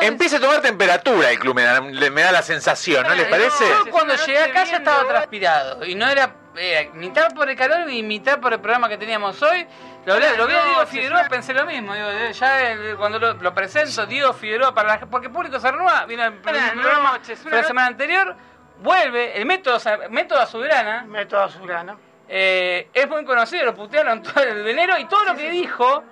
Empieza a tomar temperatura el club, me da, le- me da la sensación, ¿no les parece? Yo cuando llegué a casa estaba transpirado y no era eh, mitad por el calor y mitad por el programa que teníamos hoy. Lo, lo vi a Diego Figueroa, pensé lo mismo. Digo, eh, ya cuando lo, lo presento, Diego Figueroa, para la, porque el público se renueva, viene el, el programa fue la semana anterior, vuelve, el método, método Azulgrana, Método Azulgrana. eh, es muy conocido, lo putearon todo el venero y todo lo que dijo,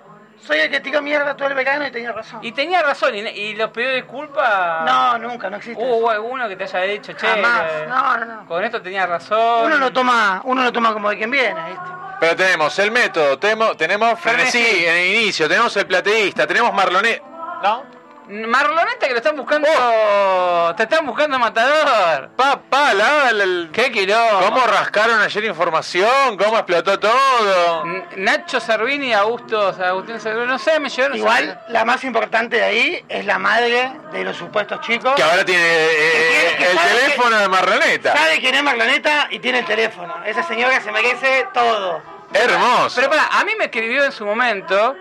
Soy el que tiró mierda todo el verano y tenía razón. y tenía razón, y, y los pidió disculpas. No, nunca, no existe. eso. Hubo alguno que te haya dicho, che, Jamás. eh, No, no, no. con esto tenía razón. Uno lo toma, uno lo toma como de quien viene, ¿viste? Pero tenemos el método, temo- tenemos Frenesí Frenesí. en el inicio, tenemos el plateísta, tenemos Marlonet. ¿No? Marloneta que lo están buscando. Te están buscando matador. Papá, la, la- el- ¿Qué quilombo? ¿Cómo rascaron ayer información? ¿Cómo explotó todo? N- Nacho Servini, Augusto, Agustín Servini, no sé, me llevaron. Igual, la más importante de ahí es la madre de los supuestos chicos. Que ahora tiene eh, Que el sabe que- teléfono de Marloneta. Sabe quién es Marloneta y tiene el teléfono. Esa señora se merece todo. Hermoso. Pero para, a mí me escribió en su momento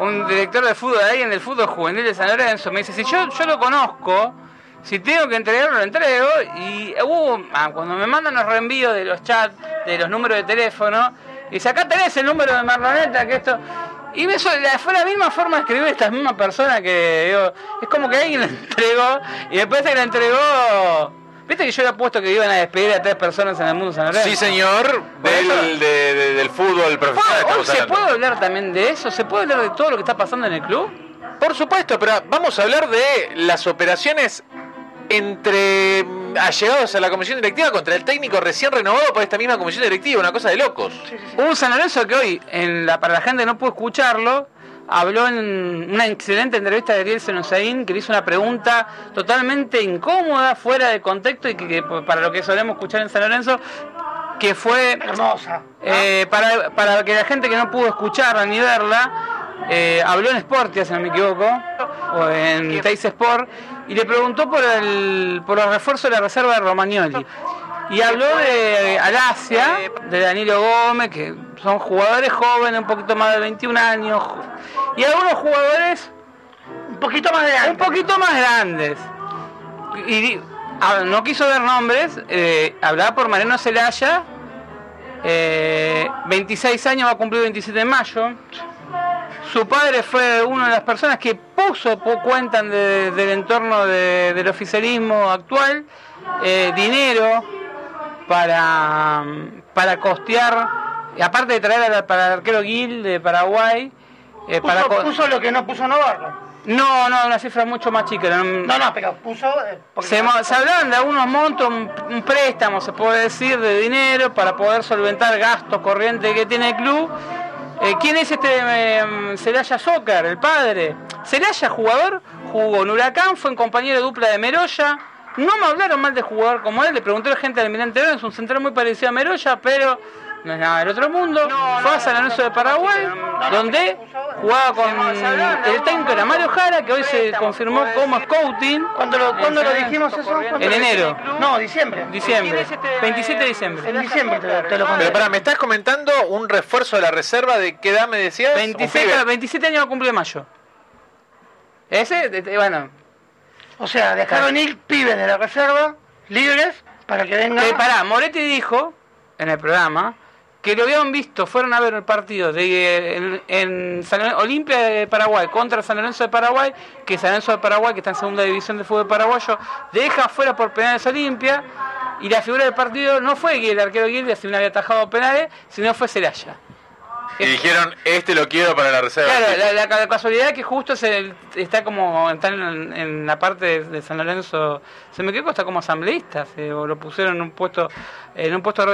un director de fútbol, alguien del fútbol juvenil de San Lorenzo, me dice, si yo, yo lo conozco, si tengo que entregarlo, lo entrego, y ah, cuando me mandan los reenvíos de los chats, de los números de teléfono, y dice, acá tenés el número de Marloneta, que esto... Y fue la misma forma de escribir esta misma persona que, es como que alguien la entregó, y después de que la entregó... ¿Viste que yo había puesto que iban a despedir a tres personas en el mundo San Lorenzo? Sí, señor, del, de- de- del fútbol profesional. ¿Hoy estamos se puede hablar también de eso? ¿Se puede hablar de todo lo que está pasando en el club? Por supuesto, pero vamos a hablar de las operaciones entre allegados a la comisión directiva contra el técnico recién renovado por esta misma comisión directiva, una cosa de locos. Hubo un San Lorenzo que hoy, en la, para la gente que no pudo escucharlo, habló en una excelente entrevista de Ariel Senosaín, que le hizo una pregunta totalmente incómoda, fuera de contexto, y que, que para lo que solemos escuchar en San Lorenzo, que fue Hermosa. Eh, para, para que la gente que no pudo escucharla ni verla, eh, habló en Sportia, si no me equivoco, o en Teis Sport, y le preguntó por el, por los refuerzos de la reserva de Romagnoli. Y habló de Alasia, de Danilo Gómez, que son jugadores jóvenes, un poquito más de 21 años, y algunos jugadores Un poquito más de un poquito más grandes. Y no quiso ver nombres, eh, hablaba por Mariano Celaya, eh, 26 años, va a cumplir 27 de mayo. Su padre fue una de las personas que puso, cuentan de- del entorno de- del oficialismo actual, eh, dinero para, para costear, aparte de traer al- para el arquero Gil de Paraguay, eh, para Puso, co- puso lo que no puso Navarro. no, no, una cifra mucho más chica. no- No, no, pero puso. eh, se, hablaban de algunos montos, un, un préstamo, se puede decir, de dinero para poder solventar gastos corrientes que tiene el club. Eh, ¿Quién es este eh, Celaya Soccer, el padre? Celaya, jugador, jugó en Huracán, fue en compañero dupla de Meroya. No me hablaron mal de jugador como él, le pregunté a la gente del Almirante Brown, es un central muy parecido a Meroya, pero no es nada del otro mundo. fue a San Lorenzo de Paraguay, donde jugaba con el técnico era Mario Jara, que hoy se confirmó como scouting. ¿Cuándo lo, cuándo lo dijimos eso? ¿Cuándo En enero. No, diciembre. Diciembre. 27 de diciembre. En diciembre te, lo- Pero pará, me estás comentando un refuerzo de la reserva de qué edad me decías? Un 27, pibe. 27 años va a cumplir en mayo. Ese, bueno. O sea, dejaron ir pibes de la reserva libres para que vengan. Eh, pará, Moretti dijo en el programa que lo habían visto, fueron a ver el partido de en, en San Olimpia de Paraguay contra San Lorenzo de Paraguay, que San Lorenzo de Paraguay, que está en segunda división de fútbol paraguayo, deja fuera por penales Olimpia, y la figura del partido no fue el arquero Guilde, si no había atajado penales, sino fue Celaya. Y dijeron, este lo quiero para la reserva. Claro, la, la- la casualidad que justo es el- está como está en, en la parte de, de San Lorenzo, se me quedó está como asambleísta, se, o lo pusieron en un puesto en un puesto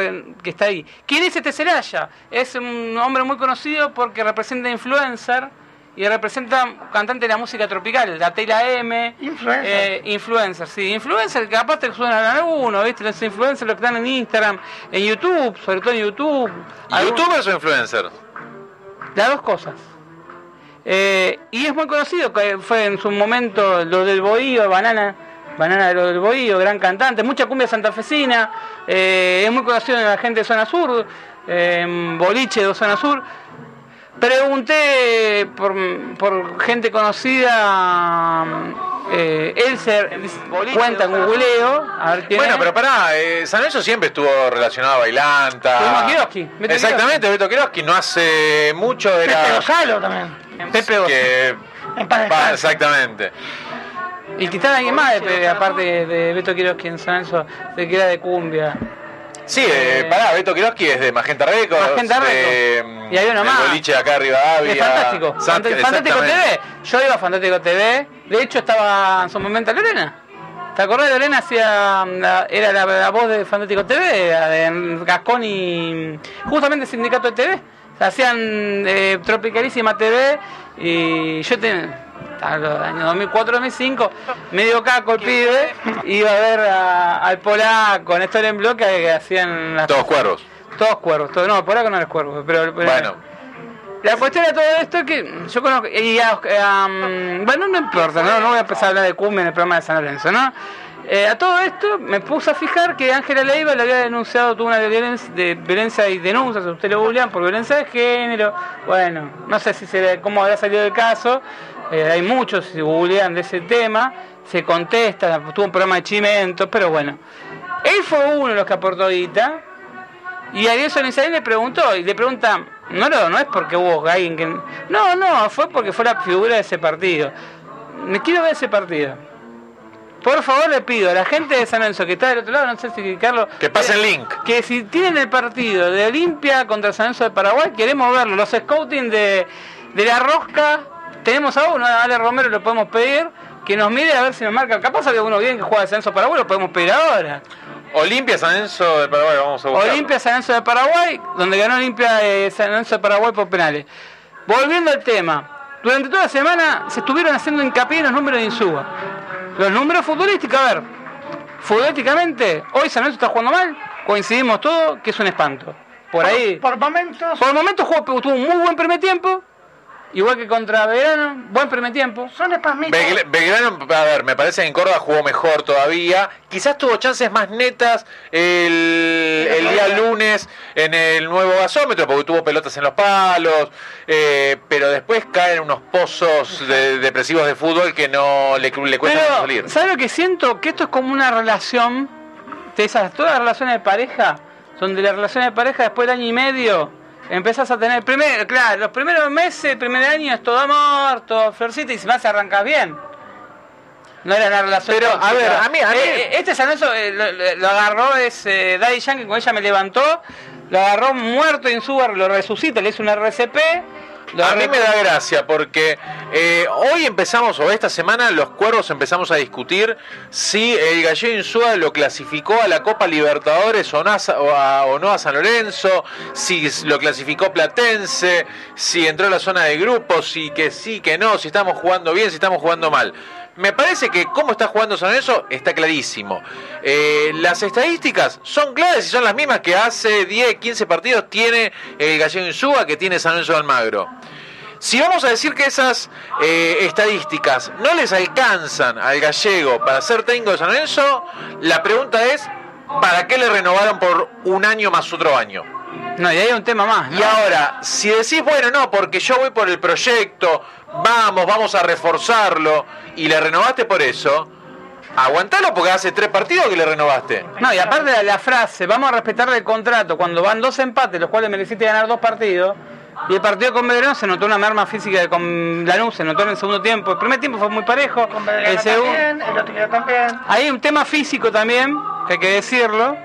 que está ahí. ¿Quién es este Celaya? Es un hombre muy conocido porque representa influencer y representa cantante de la música tropical, la Tela M. Influencer. eh, influencer, sí, influencer que aparte suenan algunos, ¿viste? Los influencers los que están en Instagram, en YouTube, sobre todo en YouTube. Algún- ¿Youtubers o influencers? Las dos cosas. Eh, y es muy conocido, que fue en su momento lo del Bohío, Banana, Banana de lo del Bohío, gran cantante, mucha cumbia santafesina, eh, es muy conocido en la gente de Zona Sur, eh, boliche de Zona Sur. Pregunté por, por gente conocida, eh, Elser cuenta en googleo, a ver quién Bueno, es. pero pará, eh, San Lorenzo siempre estuvo relacionado a Bailanta. Kiroski, Beto Exactamente, Beto Kiroski. No hace mucho Pepe era. Gonzalo también. Pepe Gonzalo. que, En paz pa- descanse. exactamente. Y estaba alguien más, de- aparte de Beto Quiroz, en San Lorenzo, de que era de cumbia. Sí, eh, pará, Beto Kiroski es de Magenta Records. Magenta Records. Y hay uno más. boliche de acá arriba Avia. Es fantástico. Sant- Fantástico. TV. Yo iba a Fantástico TV. De hecho, estaba en su momento Lorena. ¿Te acordás de Lorena? Hacía, la- era la, la voz de Fantástico TV, de Gascón y justamente Sindicato de TV. Hacían eh, Tropicalísima TV y yo tenía a los años 2004-2005, medio caco el pibe, iba a ver a- al polaco, Néstor en bloque que hacían las Todos cuervos. todos cuervos, todos, no, polaco no es cuervo, pero, pero- Bueno, la cuestión de todo esto es que yo conozco. Y a- a, um, bueno, no importa, ¿no? no voy a empezar a hablar de cumbia en el programa de San Lorenzo, ¿no? Eh, a todo esto me puse a fijar que Ángela Leiva le había denunciado, tuvo una violencia, de violencia y denuncias, usted lo googlean, por violencia de género. Bueno, no sé si se, cómo habrá salido el caso, eh, hay muchos que googlean de ese tema, se contesta, tuvo un programa de chimentos, pero bueno. Él fue uno de los que aportó guita, y Ariel Sonizaín le preguntó, y le pregunta, no, no, no es porque hubo alguien que... No, no, fue porque fue la figura de ese partido. Me quiero ver ese partido. Por favor le pido a la gente de San Lorenzo que está del otro lado, no sé si Carlos... que pase el link. Que si tienen el partido de Olimpia contra San Lorenzo de Paraguay, queremos verlo. Los scouting de, de la Rosca, tenemos a uno, a Ale Romero lo podemos pedir, que nos mire a ver si nos marca. Capaz había uno bien que juega de San Lorenzo de Paraguay, lo podemos pedir ahora. Olimpia San Enzo de Paraguay, vamos a buscar. Olimpia San Lorenzo de Paraguay, donde ganó Olimpia eh, San Lorenzo de Paraguay por penales. Volviendo al tema, durante toda la semana se estuvieron haciendo hincapié en los números de Insúa. Los números futbolísticos, a ver, futbolísticamente, hoy San Lorenzo está jugando mal, coincidimos todos que es un espanto. Por ahí, Por momentos por el momento jugó, tuvo un muy buen primer tiempo, igual que contra Verano, buen primer tiempo. son espasmitos. Belg- Belgrano, a ver, me parece que en Córdoba jugó mejor todavía. Quizás tuvo chances más netas el, el día lunes en el nuevo gasómetro, porque tuvo pelotas en los palos, eh, pero después caen unos pozos de- depresivos de fútbol que no le, le cuesta Pero, salir. ¿sabes lo que siento? Que esto es como una relación, de esas, todas las relaciones de pareja, donde la relación de pareja después del año y medio empezás a tener, primer, claro, los primeros meses, primer año es todo amor, todo florcita y si más arrancas bien. No era una relación Pero, a ver, a mí- a mí- Eh, eh, este San Lorenzo, eh, lo, agarró es eh, Daddy Yankee, con ella me levantó, lo agarró muerto en su lo resucita, le hizo una RCP. A mí me da gracia porque eh, hoy empezamos, o esta semana, los cuervos empezamos a discutir si el Gallego Insúa lo clasificó a la Copa Libertadores o no, a, o a- o no a San Lorenzo, si lo clasificó Platense, si entró a la zona de grupos, si que sí, que no, si estamos jugando bien, si estamos jugando mal. Me parece que cómo está jugando San Lorenzo está clarísimo. Eh, las estadísticas son claras y son las mismas que hace 10, 15 partidos tiene el Gallego Insúa que tiene San Lorenzo de Almagro. Si vamos a decir que esas eh, estadísticas no les alcanzan al gallego para ser técnico de San Lorenzo, la pregunta es, ¿para qué le renovaron por un año más otro año? No, y ahí hay un tema más. ¿no? Y ahora, si decís, bueno, no, porque yo voy por el proyecto, vamos, vamos a reforzarlo, y le renovaste por eso, aguantalo porque hace tres partidos que le renovaste. No, y aparte de la frase, vamos a respetar el contrato, cuando van dos empates, los cuales mereciste ganar dos partidos, y el partido con Belgrano se notó una merma física de con Lanús, se notó en el segundo tiempo. El primer tiempo fue muy parejo, Con el segundo... también, el otro también. Hay un tema físico también, que hay que decirlo.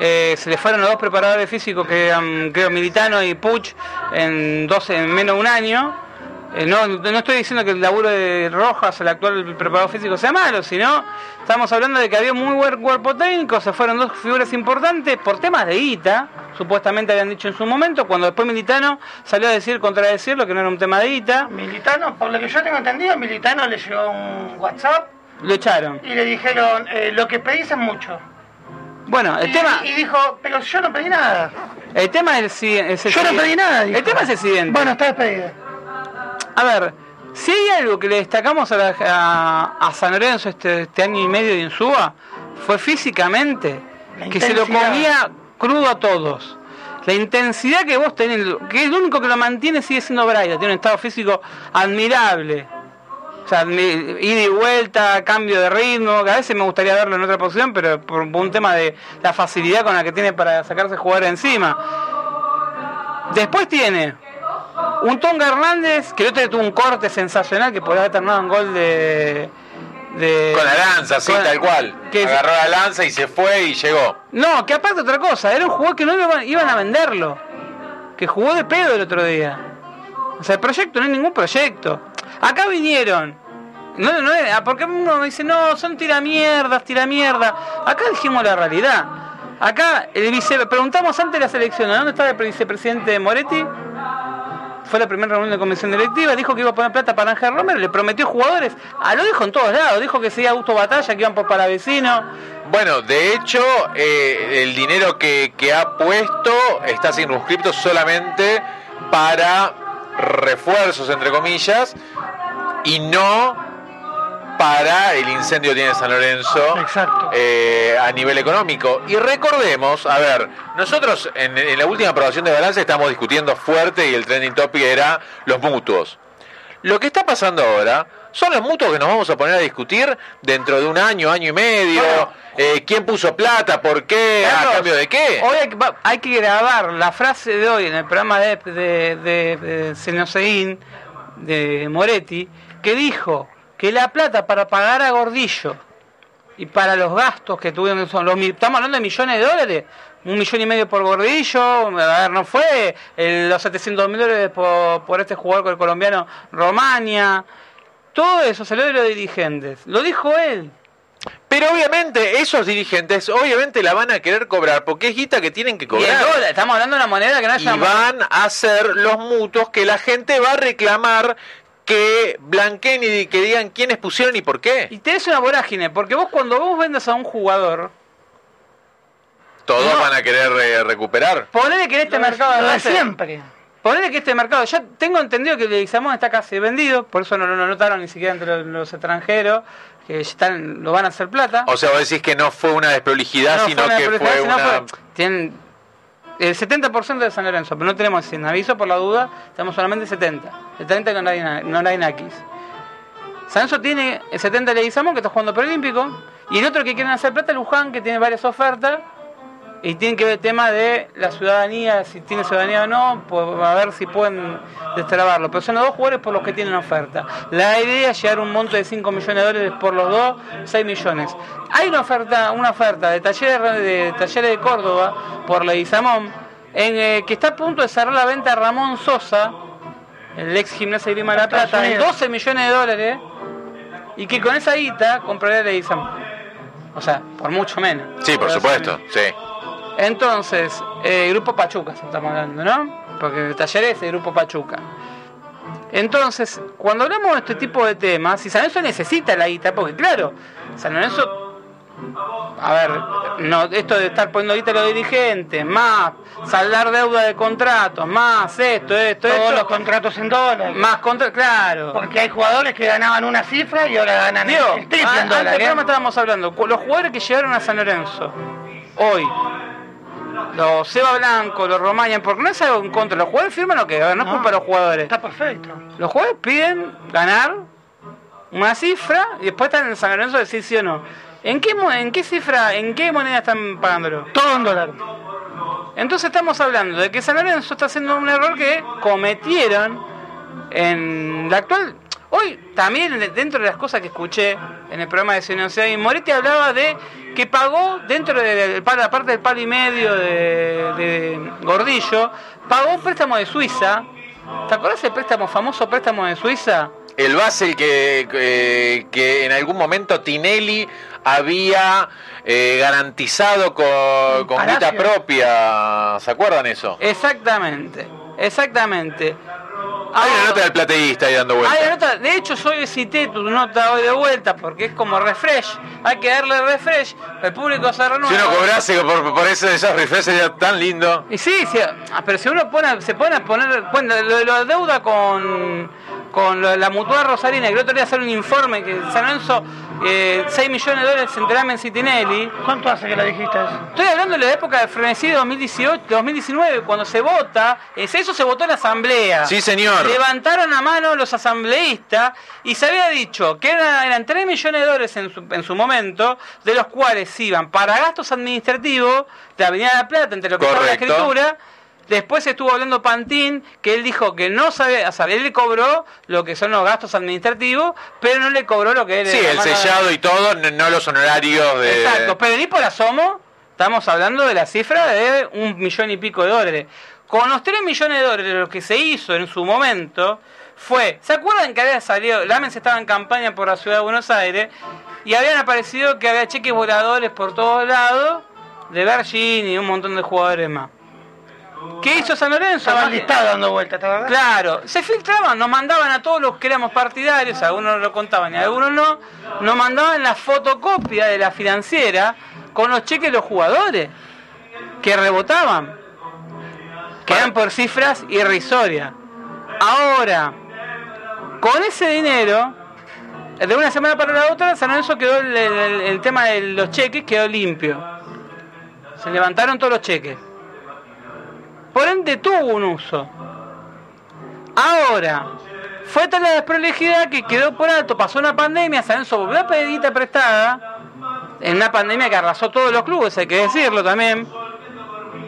Eh, se le fueron los dos preparadores físicos que eran, creo, Militano y Puch en, dos, en menos de un año. Eh, no, no estoy diciendo que el laburo de Rojas, el actual preparador físico, sea malo, sino estamos hablando de que había muy buen cuerpo técnico, se fueron dos figuras importantes por temas de guita, supuestamente habían dicho en su momento, cuando después Militano salió a decir, contradecirlo, que no era un tema de guita, Militano, por lo que yo tengo entendido, Militano le llegó un WhatsApp lo echaron. y le dijeron, eh, lo que pedís es mucho. Bueno, el y, tema... y dijo, pero yo no pedí nada. El tema es el, es el Yo no pedí nada. dijo. El tema es el siguiente. Bueno, está despedido. A ver, si hay algo que le destacamos a, la- a- a San Lorenzo este, este año y medio de Insúa, fue físicamente, La que se lo comía crudo a todos. La intensidad que vos tenés, que el único que lo mantiene sigue siendo Braida, tiene un estado físico admirable. O sea, ida y vuelta, cambio de ritmo, que a veces me gustaría verlo en otra posición, pero por un tema de la facilidad con la que tiene para sacarse jugar encima. Después tiene un Tonga Hernández, que el otro tuvo un corte sensacional que podría haber terminado en gol de, de- Con la lanza, sí, tal cual. que- Agarró la lanza y se fue y llegó. No, que aparte otra cosa, era un jugador que no iban, iban a venderlo. Que jugó de pedo el otro día. O sea, el proyecto no es ningún proyecto. Acá vinieron. No, no es- ah, porque uno dice, no, son tiramierdas, tiramierda. Acá dijimos la realidad. Acá el vice, preguntamos antes de la selección, ¿dónde estaba el vicepresidente Moretti? Fue la primera reunión de comisión directiva, dijo que iba a poner plata para Ángel Romero, le prometió jugadores, ah, lo dijo en todos lados, dijo que sería Augusto Batalla, que iban por Palavecino. Bueno, de hecho, eh, el dinero que, que ha puesto está circunscripto solamente para refuerzos, entre comillas, y no para el incendio que tiene San Lorenzo Exacto. eh, a nivel económico. Y recordemos, a ver, nosotros en, en la última aprobación de balance estamos discutiendo fuerte y el trending topic era los mutuos. Lo que está pasando ahora son los mutuos que nos vamos a poner a discutir dentro de un año, año y medio. Bueno. Eh, ¿Quién puso plata? ¿Por qué? ¿A cambio de qué? Hoy hay que, hay que grabar la frase de hoy en el programa de, de, de, de de Moretti, que dijo que la plata para pagar a Gordillo y para los gastos que tuvieron, son los, estamos hablando de millones de dólares, un millón y medio por Gordillo, a ver, no fue el- los 700 mil dólares por, por este jugador con el colombiano Romania, todo eso salió de los dirigentes, lo dijo él. Pero obviamente esos dirigentes, obviamente la van a querer cobrar porque es guita que tienen que Y cobrar. dólar, estamos hablando de una moneda que no y haya van a hacer los mutuos que la gente va a reclamar que blanqueen y que digan quiénes pusieron y por qué. Y tenés una vorágine, porque vos cuando vos vendas a un jugador, Todos No. van a querer eh, recuperar. ponele que en este mercado de Lo de siempre. ponele que este mercado, ya tengo entendido que el de Guizamón está casi vendido, por eso no lo notaron ni siquiera entre los, los extranjeros, que están, lo van a hacer plata. O sea, vos decís que no fue una desprolijidad, No, sino una que fue sino una... fue- tienen el 70% de San Lorenzo, pero no tenemos sin aviso por la duda, tenemos solamente 70. El 30 no hay, no hay naquis. San Lorenzo tiene el 70 de Leguizamón, que está jugando preolímpico, y el otro que quieren hacer plata es Luján, que tiene varias ofertas, y tienen que ver el tema de la ciudadanía, si tiene ciudadanía o no, pues a ver si pueden destrabarlo. Pero son los dos jugadores por los que tienen oferta. La idea es llegar a un monto de 5 millones de dólares por los dos, 6 millones. Hay una oferta, una oferta de talleres de, talleres de Córdoba por Leguizamón, en eh, que está a punto de cerrar la venta a Ramón Sosa, el ex gimnasia de de la Plata, en Unidos. 12 millones de dólares, y que con esa guita compraría Leguizamón. O sea, por mucho menos. Sí, por supuesto, sí. Entonces, eh, Grupo Pachuca estamos hablando, ¿no? Porque el taller es el Grupo Pachuca. Entonces, cuando hablamos de este tipo de temas, si San Lorenzo necesita la guita, porque claro, San Lorenzo, a ver, no, esto de estar poniendo guita a los dirigentes, más saldar deuda de contratos, más esto, esto, Todos esto, los contratos en dólares. más contra, claro. Porque hay jugadores que ganaban una cifra y ahora ganan Digo, el triple a- en dólares. programa estábamos hablando, los jugadores que llegaron a San Lorenzo, hoy, los Seba Blanco, los Romaña, porque no es algo en contra, los jugadores firman lo que, ver, no es No. culpa de los jugadores. Está perfecto. Los jugadores piden ganar una cifra y después están en San Lorenzo a decir sí o no. ¿En qué, ¿En qué cifra, en qué moneda están pagándolo? Todo en dólares. Entonces estamos hablando de que San Lorenzo está haciendo un error que cometieron en la actual. Hoy también de- dentro de las cosas que escuché en el programa de Ciudad y Moretti hablaba de que pagó dentro de la parte del palo y medio de, de Gordillo, pagó un préstamo de Suiza. ¿Te acuerdas el préstamo, famoso préstamo de Suiza? El Basel que, que, que en algún momento Tinelli había eh, garantizado con, con guita propia. ¿Se acuerdan eso? Exactamente, exactamente. Hay una Ah, nota del plateísta ahí dando vuelta. Hay una nota, de hecho yo cité tu nota hoy de vuelta porque es como refresh, hay que darle refresh, el público se renueva. Si uno cobrase por, por ese, esos refrescos sería tan lindo. Y sí, sí, ah, pero si uno pone, se pone a poner, bueno, lo la deuda con, con la, la mutual Rosarina, que el otro día hacer un informe que San Lorenzo, eh, 6 millones de dólares en Telamen Citinelli. ¿Cuánto hace que la dijiste eso? Estoy hablando de la época de frenesí de 2018, 2019, cuando se vota, es- eso se votó en la asamblea. Sí, señor. Levantaron a mano los asambleístas y se había dicho que era- eran 3 millones de dólares en su, en su momento, de los cuales iban para gastos administrativos de Avenida de la Plata, entre lo que estaba en la Correcto. escritura. Después estuvo hablando Pantín, que él dijo que no sabía, o sea, él le cobró lo que son los gastos administrativos, pero no le cobró lo que él Sí, el sellado y todo, no, los honorarios de... Exacto, pero ni por asomo estamos hablando de la cifra de un millón y pico de dólares. Con los 3 millones de dólares lo que se hizo en su momento fue, ¿se acuerdan que había salido, Lamens estaba en campaña por la ciudad de Buenos Aires y habían aparecido que había cheques voladores por todos lados de Virgin y un montón de jugadores más? ¿Qué hizo San Lorenzo? Estaba listado dando vueltas. Claro, se filtraban, nos mandaban a todos los que éramos partidarios, algunos lo contaban y algunos no, nos mandaban la fotocopia de la financiera con los cheques de los jugadores que rebotaban, que eran por cifras irrisorias. Ahora, con ese dinero, de una semana para la otra, San Lorenzo quedó el, el- el tema de los cheques quedó limpio. Se levantaron todos los cheques. Por ende tuvo un uso. Ahora, fue tal la desprolijidad que quedó por alto, pasó una pandemia, San Lorenzo volvió a pedir prestada, en una pandemia que arrasó todos los clubes, hay que decirlo también,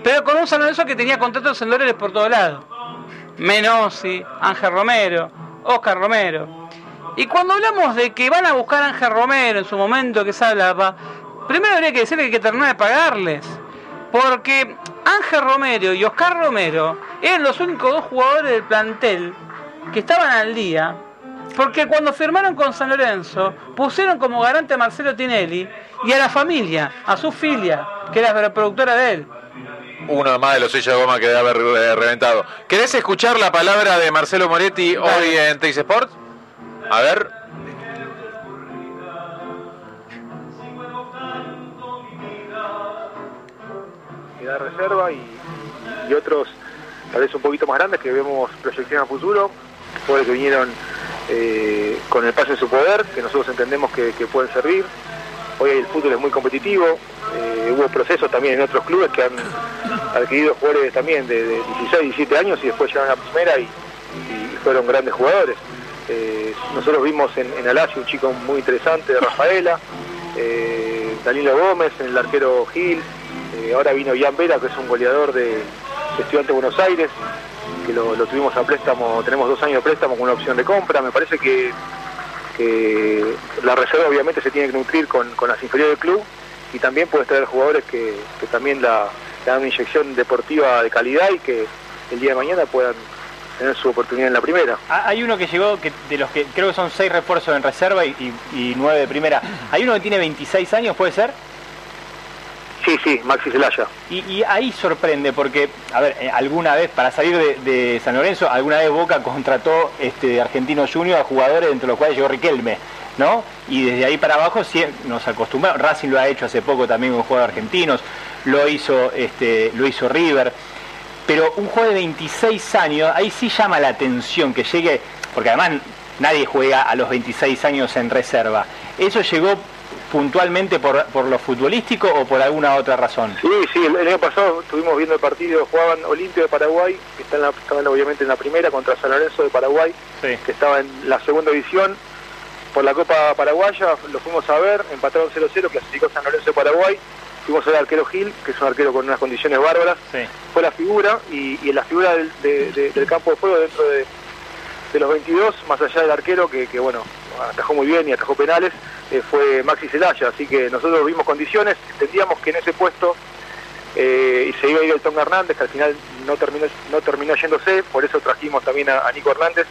pero con un San Lorenzo que tenía contratos en dólares por todos lados. Menossi, Ángel Romero, Oscar Romero. Y cuando hablamos de que van a buscar a Ángel Romero en su momento que se hablaba, primero habría que decirle que hay que terminar de pagarles. Porque Ángel Romero y Oscar Romero eran los únicos dos jugadores del plantel que estaban al día. Porque cuando firmaron con San Lorenzo, pusieron como garante a Marcelo Tinelli y a la familia, a su filia, que era la productora de él. Uno más de los sellos de goma que debe haber eh, reventado. ¿Querés escuchar la palabra de Marcelo Moretti hoy en Teis Sport? A ver. Da reserva y, otros tal vez un poquito más grandes que vemos proyección a futuro, jugadores que vinieron eh, con el paso de su poder, que nosotros entendemos que, pueden servir. Hoy el fútbol es muy competitivo, eh, hubo procesos también en otros clubes que han adquirido jugadores también de, de 16, 17 años y después llegaron a la primera y, fueron grandes jugadores. Eh, nosotros vimos en, en un chico muy interesante de Rafaela, Danilo Gómez, en el arquero Gil, eh, ahora vino Ian Vera, que es un goleador de, de Estudiantes de Buenos Aires, que lo, tuvimos a préstamo, tenemos dos años de préstamo con una opción de compra. Me parece que, la reserva obviamente se tiene que nutrir con, las inferiores del club y también puedes traer jugadores que, también la, le dan una inyección deportiva de calidad y que el día de mañana puedan tener su oportunidad en la primera. Ah, Hay uno que llegó, que de los que creo que son seis refuerzos en reserva y nueve de primera. Hay uno que tiene 26 años, ¿puede ser? Sí, sí, Maxi Zelaya. Y, ahí sorprende porque, a ver, eh, alguna vez, para salir de, San Lorenzo, alguna vez Boca contrató este Argentino Junior a jugadores entre los cuales llegó Riquelme, ¿no? Y desde ahí para abajo sí, nos acostumbramos. Racing lo ha hecho hace poco también con jugadores argentinos, lo hizo, este, lo hizo River. Pero un juego de 26 años, ahí sí llama la atención que llegue, porque además nadie juega a los 26 años en reserva. ¿Eso llegó puntualmente por, por lo futbolístico o por alguna otra razón? Sí, sí, el, el año pasado estuvimos viendo el partido, jugaban Olimpio de Paraguay, que está en la, estaban obviamente en la primera, contra San Lorenzo de Paraguay, Sí. que estaba en la segunda división por la Copa Paraguaya, lo fuimos a ver, empataron 0-0, clasificó San Lorenzo de Paraguay, fuimos al arquero Gil, que es un arquero con unas condiciones bárbaras, Sí. fue la figura y, y en la figura del, de- de- del campo de juego dentro de, de los 22, más allá del arquero que, que, bueno, atajó muy bien y atajó penales, eh, fue Maxi Zelaya, así que nosotros vimos condiciones, entendíamos que en ese puesto eh, y se iba a ir el Tonga Hernández, que al final no terminó, no terminó yéndose, por eso trajimos también a, a Nico Hernández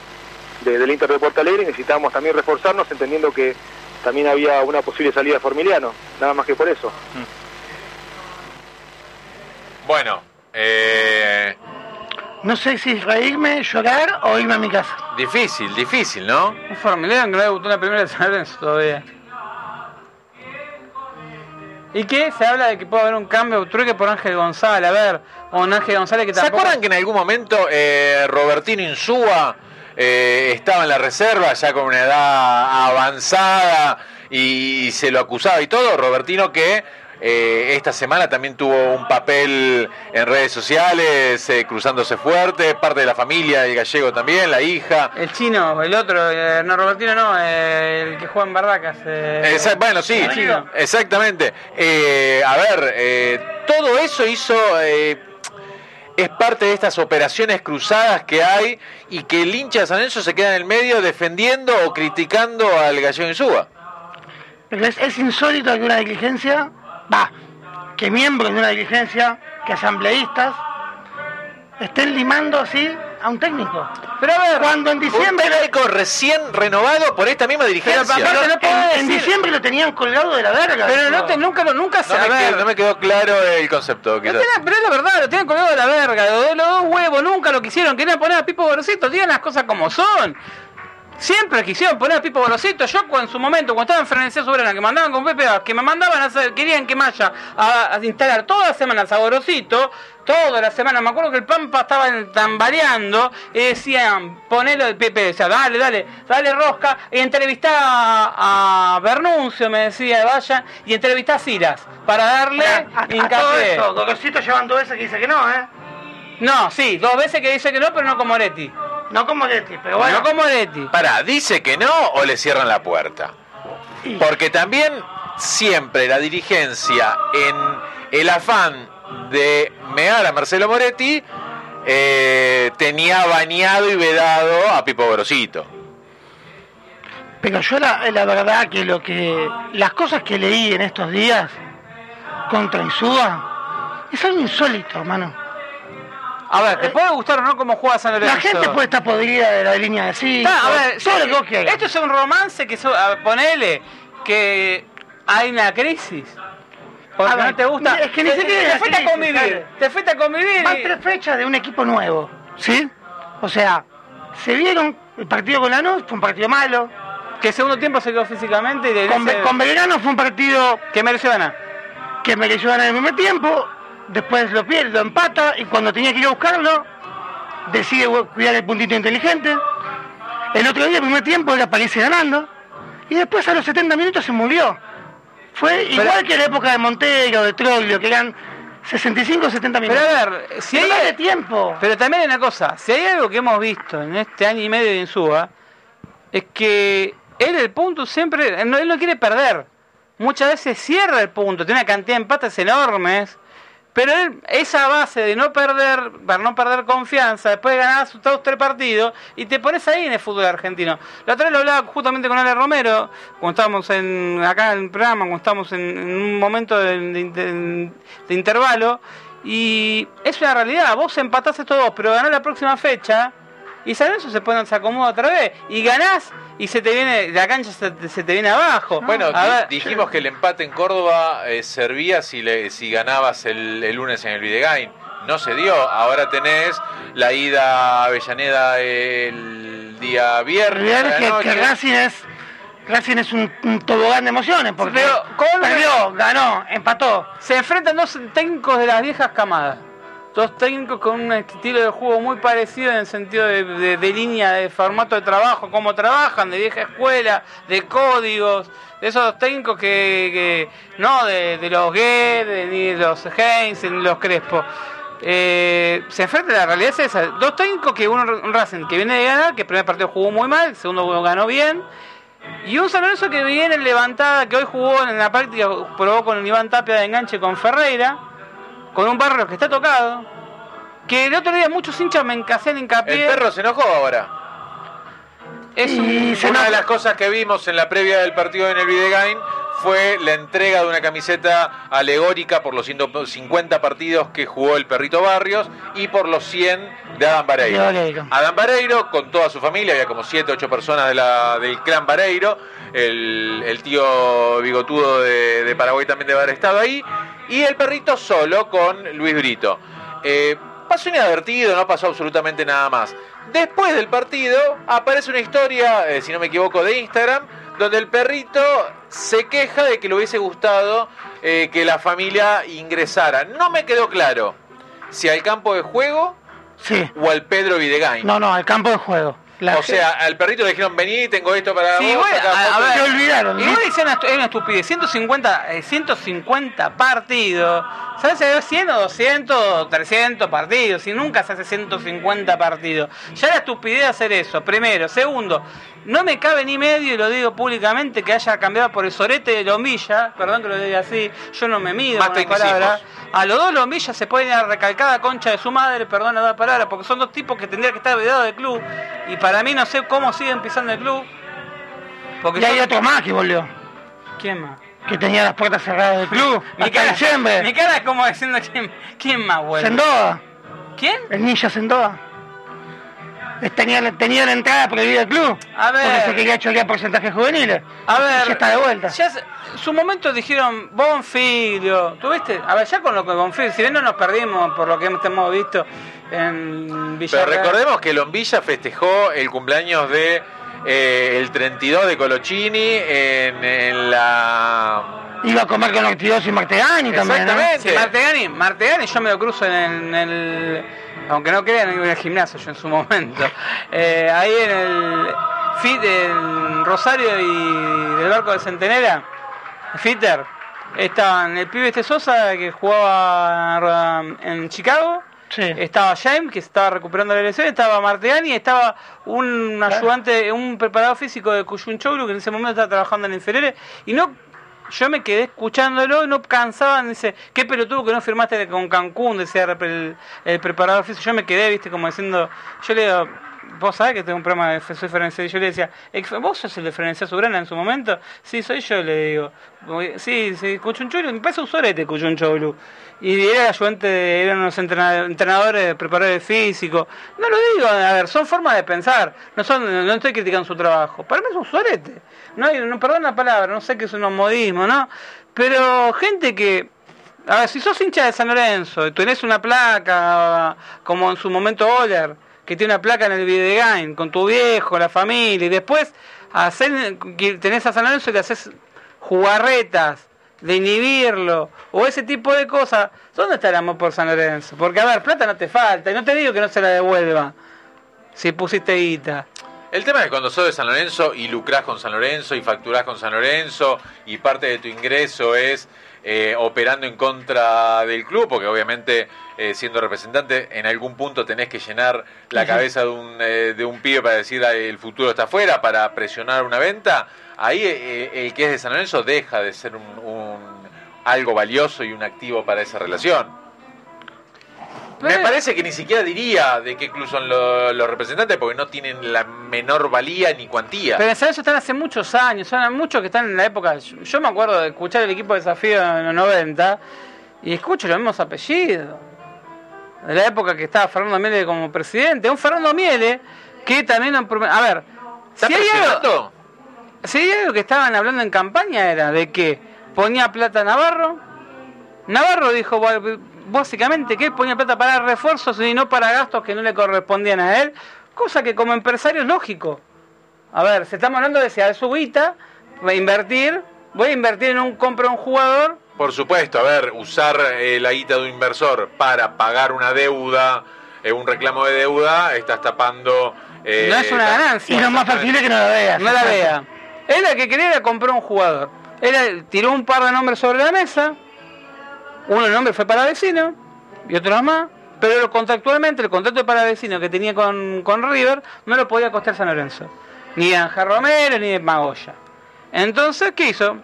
de- del Inter de Porto Alegre y necesitábamos también reforzarnos entendiendo que también había una posible salida de Formiliano, nada más que por eso. Bueno, eh, No sé si reírme, llorar o irme a mi casa. difícil, difícil, ¿no? Un formulario que no debutó en la primera de San Lorenzo todavía. ¿Y qué? Se habla de que puede haber un cambio, truque por Ángel González, a ver, o un Ángel González que ¿Se tampoco... acuerdan que en algún momento eh, Robertino Insúa eh, estaba en la reserva ya con una edad avanzada y, se lo acusaba y todo. Robertino que eh, esta semana también tuvo un papel en redes sociales, eh, cruzándose fuerte, parte de la familia, el gallego también, la hija. El chino, el otro, eh, no Robertino no, eh, el que juega en Bardacas. eh, Esa- bueno, sí, el chino. exactamente. Eh, a ver, eh, todo eso hizo, eh, es parte de estas operaciones cruzadas que hay y que el hincha de San Lorenzo se queda en el medio defendiendo o criticando al gallego Insúa. Pero es, es insólito que una diligencia, va, que miembros de una diligencia, que asambleístas, estén limando así a un técnico. Pero a ver, Cuando en Un diciembre, técnico recién renovado por esta misma dirigencia. Pero, papá, no puedo en, en diciembre lo tenían colgado de la verga. pero no te, nunca, lo- nunca se. no, a me ver, quedó, no me quedó claro el concepto. Pero es la verdad, lo tienen colgado de la verga. Los, dos- los dos huevos nunca lo quisieron. Querían poner a Pipo Gorosito. Digan las cosas como son. Siempre quisieron poner a Pipo Gorosito. Yo en su momento, cuando estaba en Frenesía Soberana, que mandaban con Pepe, que me mandaban a hacer, querían que Maya a, a instalar todas las semanas a Gorosito, toda la semana. Me acuerdo que el Pampa estaba tambaleando y decían, ponelo de Pepe, decía, dale, dale, dale rosca. Y entrevistá a, a Bernuncio, me decía, vaya, y entrevistá a Siras para darle A, todo eso, Gorosito llevan dos veces que dice que no, ¿eh? No, sí, dos veces que dice que no, pero no como Moretti. No como Leti, pero bueno. No como Moretti. Pará, ¿dice que no o le cierran la puerta? Porque también siempre la dirigencia, en el afán de mear a Marcelo Moretti, eh, tenía bañado y vedado a Pipo Grosito. Pero yo la, la verdad que lo que las cosas que leí en estos días contra Insúa es algo insólito, hermano. A ver, ¿te puede gustar o no cómo juega San Lorenzo? La gente puede estar podrida de la línea de sí, a ver, todo sí, lo que vos quieras. Esto es un romance que, so- a ver, ponele, que hay una crisis. Porque A ver, no te gusta. es que ni te, siquiera te la fuiste a convivir. Te fuiste a convivir. Van tres fechas de un equipo nuevo, ¿sí? O sea, se vieron, el partido con Lanús fue un partido malo, Que el segundo tiempo se quedó físicamente y de con Belgrano fue un partido que mereció ganar. que mereció ganar en el primer tiempo, después lo pierde, lo empata y cuando tenía que ir a buscarlo, decide cuidar el puntito inteligente. El otro día, el primer tiempo, él aparece ganando y después a los 70 minutos se murió. Fue igual que la época de Montero, de Troglio, que eran 65 70 Pero minutos. a ver, si Pero hay, tiempo. Pero también hay una cosa, si hay algo que hemos visto en este año y medio de Insúa, es que él el punto siempre, no, él no quiere perder. Muchas veces cierra el punto, tiene una cantidad de empates enormes, pero él, esa base de no perder, para no perder confianza, después de ganar sus tres partidos, y te pones ahí en el fútbol argentino. La otra vez lo hablaba justamente con Ale Romero, cuando estábamos en, acá en el programa, cuando estábamos en, un momento de intervalo, y es una realidad, vos empatás estos dos, pero ganás la próxima fecha y San Lorenzo se pone se acomoda otra vez y ganás y se te viene la cancha se, te- se te viene abajo. Bueno, a dijimos que el empate en Córdoba eh, servía si, le, si ganabas el, el lunes en el Videgain. No se dio. Ahora tenés la ida a Avellaneda el día viernes. realidad a es la que. Racing es, Racing es un, un tobogán de emociones, porque Pero, ¿cómo- perdió, ganó, empató. se enfrentan dos técnicos de las viejas camadas. Dos técnicos con un estilo de juego muy parecido en el sentido de, de- línea, de formato de trabajo, cómo trabajan, de vieja escuela, de códigos, de esos dos técnicos que, no de, los Guedes, ni de los Heinz, ni los Crespo. Eh, se enfrenta la realidad es esa. Dos técnicos que uno un Racing que viene de ganar, que el primer partido jugó muy mal, el segundo ganó bien. Y un San Lorenzo que viene en levantada, que hoy jugó en la práctica, probó con Iván Tapia de enganche con Ferreira, con un barrio que está tocado. Que el otro día muchos hinchas me hacían El hincapié. perro se enojó ahora. Es un- Una de las cosas que vimos en la previa del partido en el Videgain fue la entrega de una camiseta alegórica por los 150 partidos que jugó el Perrito Barrios y por los 100 de Adam Vareiro. De Vareiro. Adam Vareiro con toda su familia, había como 7, 8 personas de la, del clan Vareiro, el, el tío bigotudo de, de Paraguay también debe haber estado ahí, y el perrito solo con Luis Brito. Eh, pasó inadvertido, no pasó absolutamente nada más. Después del partido aparece una historia, eh, si no me equivoco, de Instagram, donde el perrito se queja de que le hubiese gustado eh, que la familia ingresara. No me quedó claro si al campo de juego Sí. o al Pedro Videgain. No, no, al campo de juego. La o sea, al perrito le dijeron, vení, tengo esto para Sí, vos, bueno, a- a foto". ver, Se olvidaron, Igual dicen una, es una estupidez. 150, eh, 150 partidos. ¿Sabes si hay 100 o 200 o 300 partidos? Y nunca se hace 150 partidos. Ya la estupidez de hacer eso, primero. Segundo, no me cabe ni medio, y lo digo públicamente, que haya cambiado por el sorete de Lombilla. Perdón que lo diga así. Yo no me mido Más con palabras. A los dos Lombillas se pueden ir a recalcada concha de su madre, perdón la palabra, porque son dos tipos que tendrían que estar vedados del club. Y para mí no sé cómo siguen pisando el club. Porque Y hay otro más que volvió, ¿Quién más? que tenía las puertas cerradas del club. Mi hasta cara, diciembre. mi cara es como diciendo quién, quién más vuelve. Sendoa, ¿Quién? el ninja Sendoa. Tenía, la- tenía la entrada prohibida del club. A ver. Porque se quería chorear porcentajes juveniles. A ver, Ya está de vuelta. Ya se- su momento dijeron Bonfilio, ¿tuviste? A ver, ya con lo que Bonfilio, si bien no nos perdimos por lo que hemos, visto en Pero Villarreal. recordemos que Lombilla festejó el cumpleaños de eh, el 32 de Colochini en, en la... Iba a comer con Ortigosa y Martegani también, ¿no? Exactamente. Sí, Martegani, Martegani yo me lo cruzo en el, en el- aunque no crean, iba al gimnasio yo en su momento. Eh, ahí en el fit en Rosario y del barco de Centenera, Fitter, estaban el pibe este Sosa que jugaba en Chicago. Sí. Estaba James, que estaba recuperando la lesión, estaba Martegani, estaba un ayudante, un preparador físico de Cuyunchoglu, que en ese momento estaba trabajando en inferiores, y no yo me quedé escuchándolo y no cansaban, dice, qué pelotudo que no firmaste con Cancún, decía el, el preparador físico, yo me quedé, viste, como diciendo, yo le digo, vos sabés que tengo un programa de soy Ferencé, yo le decía, "Ex- ¿vos sos el de Ferencé Subrana en su momento? Sí, soy yo, le digo, sí, sí, Cuchunchoglu, me parece un sorete Cuchunchoglu. Y era ayudante, eran unos entrena- entrenadores, preparadores físicos. No lo digo, a ver, son formas de pensar. No son, no estoy criticando su trabajo. Para mí es un sorete. No perdón la palabra, no sé qué es un modismo, ¿no? Pero gente que, a ver, si sos hincha de San Lorenzo y tenés una placa, como en su momento Oller, que tiene una placa en el Videgain, con tu viejo, la familia, y después hacer, tenés a San Lorenzo y le haces jugarretas, de inhibirlo, o ese tipo de cosas, ¿dónde está el amor por San Lorenzo? Porque, a ver, plata no te falta, y no te digo que no se la devuelva, si pusiste guita. El tema es que cuando sos de San Lorenzo y lucrás con San Lorenzo y facturás con San Lorenzo y parte de tu ingreso es eh, operando en contra del club, porque obviamente eh, siendo representante en algún punto tenés que llenar la cabeza de un, eh, de un pibe para decir "Ah, el futuro está afuera, para presionar una venta, ahí eh, el que es de San Lorenzo deja de ser un, un- algo valioso y un activo para esa relación. Me parece que ni siquiera diría de qué club son lo- los representantes porque no tienen la menor valía ni cuantía. Pero en San Lorenzo están hace muchos años, son muchos que están en la época. Yo, yo me acuerdo de escuchar el equipo de desafío en los 90 y escucho los mismos apellidos. De la época que estaba Fernando Miele como presidente. Un Fernando Miele que también. A ver, ¿Está si hay, algo, presionando? si hay algo que estaban hablando en campaña era de que ponía plata Navarro. Navarro dijo básicamente que él ponía plata para refuerzos y no para gastos que no le correspondían a él, cosa que como empresario es lógico. A ver, se estamos hablando de si a su guita voy a invertir, voy a invertir en un compra un jugador, Por supuesto, a ver, usar eh, la guita de un inversor para pagar una deuda, eh, un reclamo de deuda, estás tapando... eh, no es una ganancia. Y lo más factible es que no lo veas. no la vea. Él lo que quería era comprar un jugador. Él tiró un par de nombres sobre la mesa. Uno de nombre fue para vecino y otro más. Pero contractualmente el contrato de para vecino que tenía con, con River no lo podía costar San Lorenzo. Ni Ángel Romero ni Magoya. Entonces, ¿qué hizo?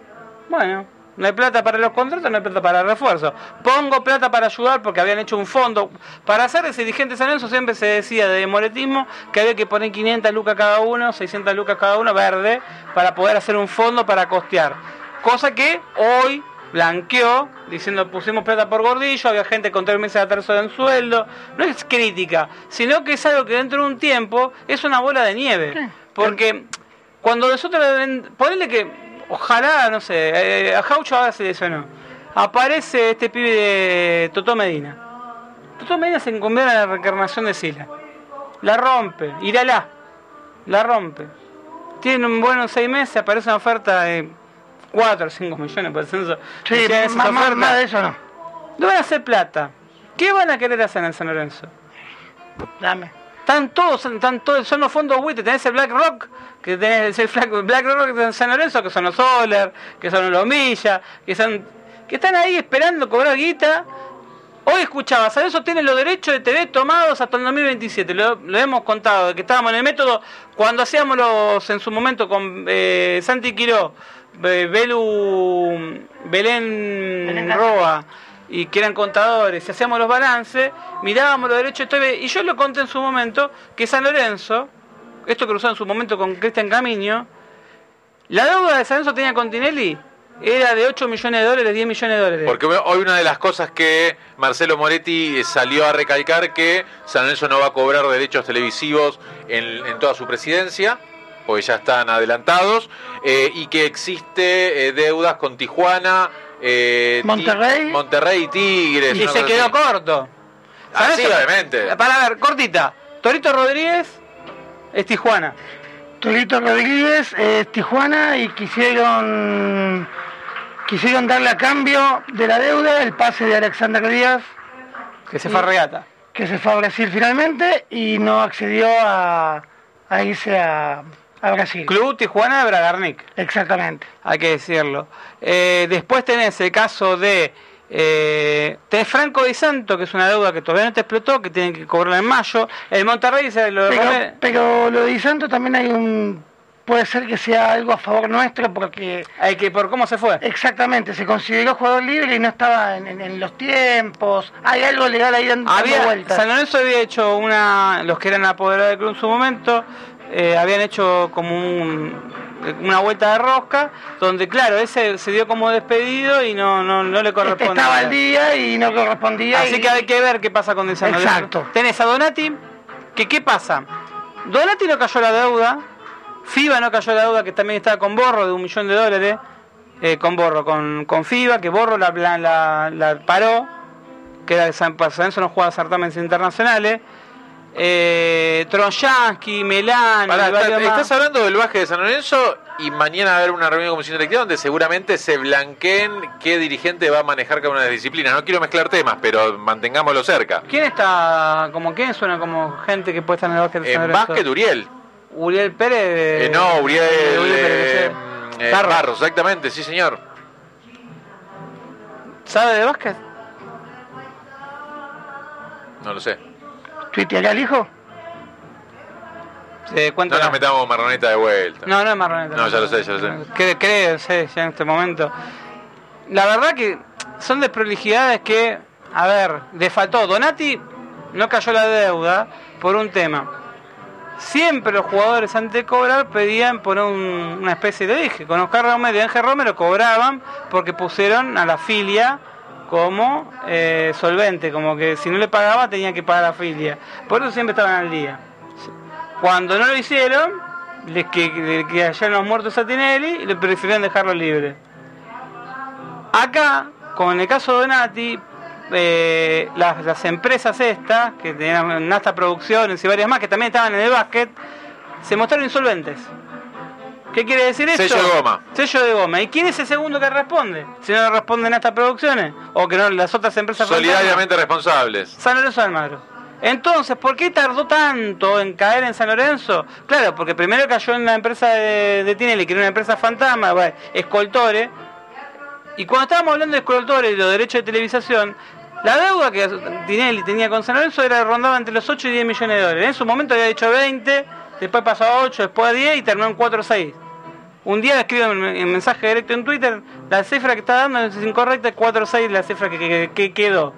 Bueno, no hay plata para los contratos, no hay plata para refuerzos. Pongo plata para ayudar porque habían hecho un fondo. Para ser ese dirigente San Lorenzo siempre se decía de moretismo que había que poner 500 lucas cada uno, 600 lucas cada uno, verde, para poder hacer un fondo para costear. Cosa que hoy blanqueó, diciendo pusimos plata por gordillo, había gente con tres meses de atraso en sueldo. No es crítica, sino que es algo que dentro de un tiempo es una bola de nieve. Porque cuando nosotros, ponele que, ojalá, no sé, eh, a Jaucho ahora se lesionó. Aparece este pibe de Totó Medina. Totó Medina se enconviera en la reencarnación de Sila. La rompe, irala. La rompe. Tiene un buen seis meses, aparece una oferta de 4 o 5 millones por censo. Sí, Decía, esas más, más- más de eso no. No van a hacer plata. ¿Qué van a querer hacer en San Lorenzo? Dame. Están todos, están todos, son los fondos buitres, tenés el Black Rock, que tenés el Black, Rock de San Lorenzo, que son los Soler, que son los Milla, que son, que están ahí esperando cobrar guita. Hoy escuchaba, San Lorenzo tiene los derechos de TV tomados hasta el 2027, lo, lo hemos contado, que estábamos en el método, cuando hacíamos los, en su momento con eh, Santi Quiró, Belu, Belén, Belén Roa, y que eran contadores, y hacíamos los balances, mirábamos los derechos de TV, y yo lo conté en su momento, que San Lorenzo, esto cruzó en su momento con Cristian Camiño, la deuda de San Lorenzo tenía con Tinelli era de 8 millones de dólares, 10 millones de dólares. Porque hoy una de las cosas que Marcelo Moretti salió a recalcar que San Lorenzo no va a cobrar derechos televisivos en, en toda su presidencia, porque ya están adelantados, eh, y que existe eh, deudas con Tijuana, eh, Ti- Monterrey. Monterrey y Tigres. y se quedó así. corto. Ah, sí, obviamente. Para ver, cortita. Torito Rodríguez es Tijuana. Torito Rodríguez, eh, Tijuana y quisieron quisieron darle a cambio de la deuda el pase de Alexander Díaz, Que se fue a regata. que se fue a Brasil finalmente y no accedió a, a irse a, a Brasil. Club Tijuana de Bragarnik. Exactamente. hay que decirlo. Eh, después tenés el caso de eh, tenés Franco Di Santo, que es una deuda que todavía no te explotó, que tienen que cobrarla en mayo. El Monterrey se lo Pero, Romero- pero lo de Di Santo también hay un puede ser que sea algo a favor nuestro porque hay que por cómo se fue. exactamente se consideró jugador libre y no estaba en, en- en los tiempos. Hay algo legal ahí dando Había, vueltas. San Lorenzo había hecho una, los que eran apoderados del club en su momento, eh, habían hecho como un- una vuelta de rosca, donde claro, ese se dio como despedido y no, no, no le corresponde. Estaba al día y no correspondía. Así y- que hay que ver qué pasa con Di Santo. Exacto. Tenés a Donati, que qué pasa. Donati no cayó la deuda, FIBA no cayó la deuda, que también estaba con Borro de un millón de dólares, eh, con Borro, con, con FIBA, que Borro la, la, la- la paró, que era de San San Lorenzo no jugaba certámenes internacionales. Eh, Trojansky, Melán, está- estás hablando del baje de San Lorenzo y mañana va a haber una reunión de comisión directiva donde seguramente se blanqueen qué dirigente va a manejar cada una de las disciplinas. No quiero mezclar temas, pero mantengámoslo cerca. ¿Quién está como quién suena como gente que puede estar en el básquet de San En Lorenzo? básquet, Uriel. Uriel Pérez. Eh, no, Uriel, de Uriel Pérez, eh, sí. eh, Barros. Barros, exactamente, sí señor. ¿Sabe de básquet? No lo sé. ¿Tuiteará el hijo? Se cuenta No nos metamos marroneta de vuelta. No, no es marroneta. No, ya lo sé, ya lo sé. Cre- Creo, sé, ya en este momento. La verdad que son desprolijidades que, a ver, le faltó. Donati no cayó la deuda por un tema. Siempre los jugadores antes de cobrar pedían por un- una especie de dije. Con Oscar Romero y Ángel Romero cobraban porque pusieron a la filia como eh, solvente, como que si no le pagaba tenía que pagar la filia. Por eso siempre estaban al día. Cuando no lo hicieron, les que, los muertos a Tinelli y le prefirieron dejarlo libre. Acá, con el caso de Donati, eh, las, las empresas estas, que tenían Nasta Producciones y varias más, que también estaban en el básquet, se mostraron insolventes. ¿Qué quiere decir eso? Sello de goma. Sello de goma. ¿Y quién es el segundo que responde? Si no responden Nasta Producciones o que no las otras empresas Solidariamente responsables. San Lorenzo de Almagro. Entonces, ¿por qué tardó tanto en caer en San Lorenzo? Claro, porque primero cayó en la empresa de, de Tinelli, que era una empresa fantasma, bueno, Escoltore. Y cuando estábamos hablando de Escoltore y los derechos de televisación, la deuda que Tinelli tenía con San Lorenzo era rondaba entre los 8 y 10 millones de dólares. En su momento había dicho 20, después pasó a 8, después a 10 y terminó en 4 o 6. Un día le escribo en, en mensaje directo en Twitter, la cifra que está dando es incorrecta, 4 o 6 la cifra que, que- que quedó.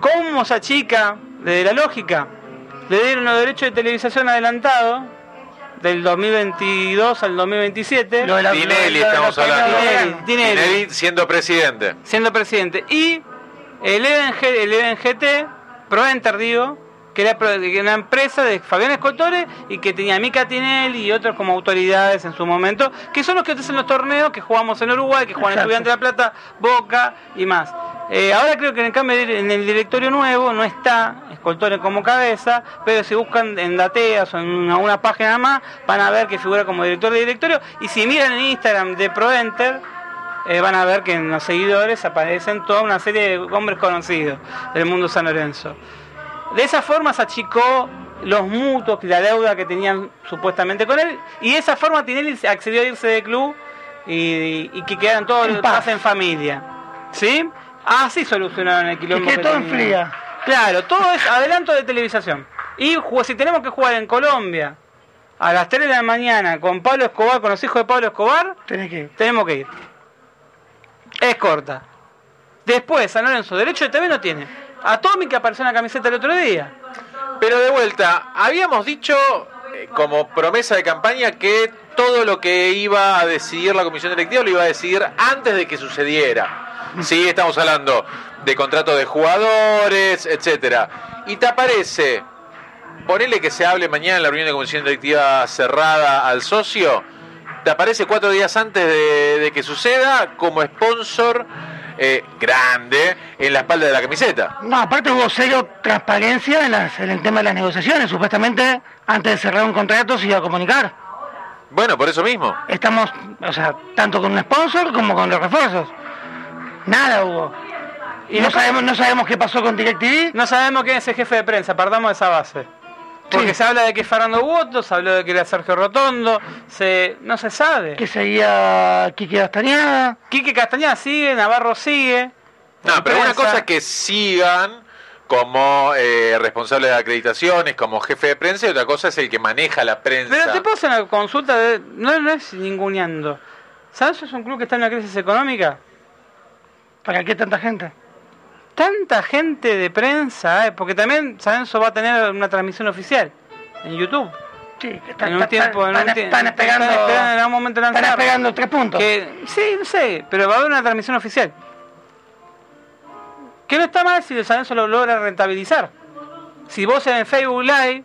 ¿Cómo se achica desde la lógica? Le dieron los derechos de televisación adelantados del 2022 al 2027, Lo de la- Tinelli lo de la- estamos la- hablando. Tinelli, Tinelli. Tinelli siendo presidente. siendo presidente. Y el EVNG, el EVNGT, ProEnter digo, que era una empresa de Fabián Escoltore y que tenía a Mica Tinelli y otros como autoridades en su momento, que son los que hacen los torneos que jugamos en Uruguay, que juegan. Estudiantes de La Plata, Boca y más. Eh, ahora creo que en el cambio en el directorio nuevo no está Escoltore como cabeza, pero si buscan en Dateas o en una, una página más, van a ver que figura como director de directorio. Y si miran en Instagram de ProEnter, eh, van a ver que en los seguidores aparecen toda una serie de hombres conocidos del mundo San Lorenzo. De esa forma se achicó los mutuos, la deuda que tenían supuestamente con él, y de esa forma Tinelli accedió a irse del club y, y que quedaran todos En paz. en familia. ¿Sí? Así solucionaron el Y quilombo. que que todo en tenían. fría. Claro, todo es adelanto de televisación. Y si tenemos que jugar en Colombia a las 3 de la mañana con Pablo Escobar, con los hijos de Pablo Escobar, Tenés que tenemos que ir. Es corta. Después, San Lorenzo, derecho de TV no tiene. Atómica apareció en la camiseta el otro día. Pero de vuelta, habíamos dicho eh, como promesa de campaña que todo lo que iba a decidir la comisión directiva lo iba a decidir antes de que sucediera. Sí, estamos hablando de contratos de jugadores, etcétera. Y te aparece, ponele que se hable mañana en la reunión de comisión directiva cerrada al socio, te aparece cuatro días antes de, de que suceda como sponsor eh, grande en la espalda de la camiseta. No, aparte hubo cero transparencia en, las- en el tema de las negociaciones. Supuestamente, antes de cerrar un contrato se iba a comunicar. Bueno, por eso mismo. Estamos, o sea, tanto con un sponsor como con los refuerzos. Nada hubo. Y no no- sabemos, no sabemos qué pasó con DirecTV. No sabemos quién es el jefe de prensa, partamos de esa base. Porque Sí. se habla de que es Fernando Buoto, se habló de que era Sergio Rotondo, se, no se sabe. Que seguía Kiki Castañeda. Quique Castañeda sigue, Navarro sigue. No, En pero una cosa es que sigan como eh, responsable de acreditaciones, como jefe de prensa, y otra cosa es el que maneja la prensa. Pero te puedo hacer una consulta, de, no, no es ninguneando. ¿Sabes es un club que está en una crisis económica? ¿Para qué tanta gente? Tanta gente de prensa, eh, porque también Sanenso va a tener una transmisión oficial en YouTube. Sí, que están, en un están- tiempo, en un están- tie- están esperando, están esperando en algún momento están esperando tres puntos. Que, sí, no sé, pero va a haber una transmisión oficial. Que no está mal si el San Lorenzo lo logra rentabilizar. Si vos en el Facebook Live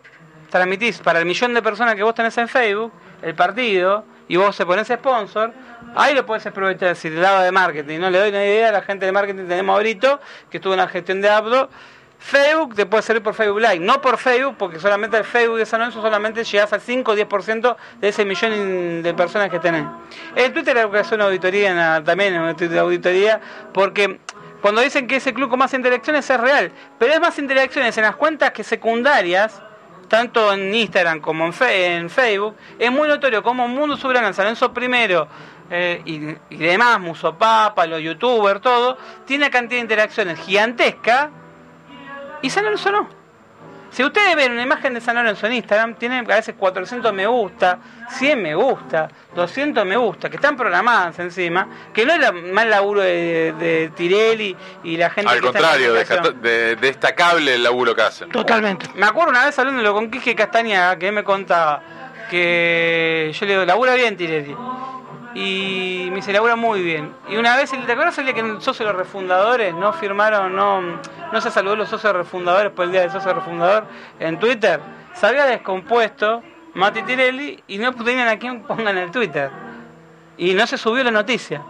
transmitís para el millón de personas que vos tenés en Facebook el partido y vos se ponés sponsor, ahí lo podés aprovechar si te lado de marketing. No le doy una idea a la gente de marketing, tenemos a Brito, que estuvo en la gestión de Abdo. Facebook te puede servir por Facebook Live, no por Facebook, porque solamente el Facebook de San Lorenzo solamente llegás al 5 o 10% de ese millón de personas que tenés. En Twitter hay una auditoría, también una auditoría, porque cuando dicen que ese club con más interacciones es real, pero es más interacciones en las cuentas que secundarias, tanto en Instagram como en, Fe- en Facebook, es muy notorio como Mundo Soberano, San Lorenzo primero eh, y, y demás, Musopapa, los youtubers, todo, tiene cantidad de interacciones gigantesca y San Lorenzo no. Si ustedes ven una imagen de San Lorenzo en Instagram, tiene a veces 400 me gusta, 100 me gusta, 200 me gusta, que están programadas encima, que no es la, mal laburo de, de Tirelli y la gente Al que está en contrario, comunicación. deja- de- destacable el laburo que hacen. Totalmente. Me acuerdo una vez hablándolo con Quique Castañeda, que él me contaba que yo le digo, labura bien Tirelli. Y me dice, labura muy bien. Y una vez, ¿te acuerdas el día que los socios de los refundadores no firmaron, no, no se saludó los socios refundadores por el día del socio refundador en Twitter? Se había descompuesto Mati Tirelli y no tenían a quien pongan el Twitter. Y no se subió la noticia.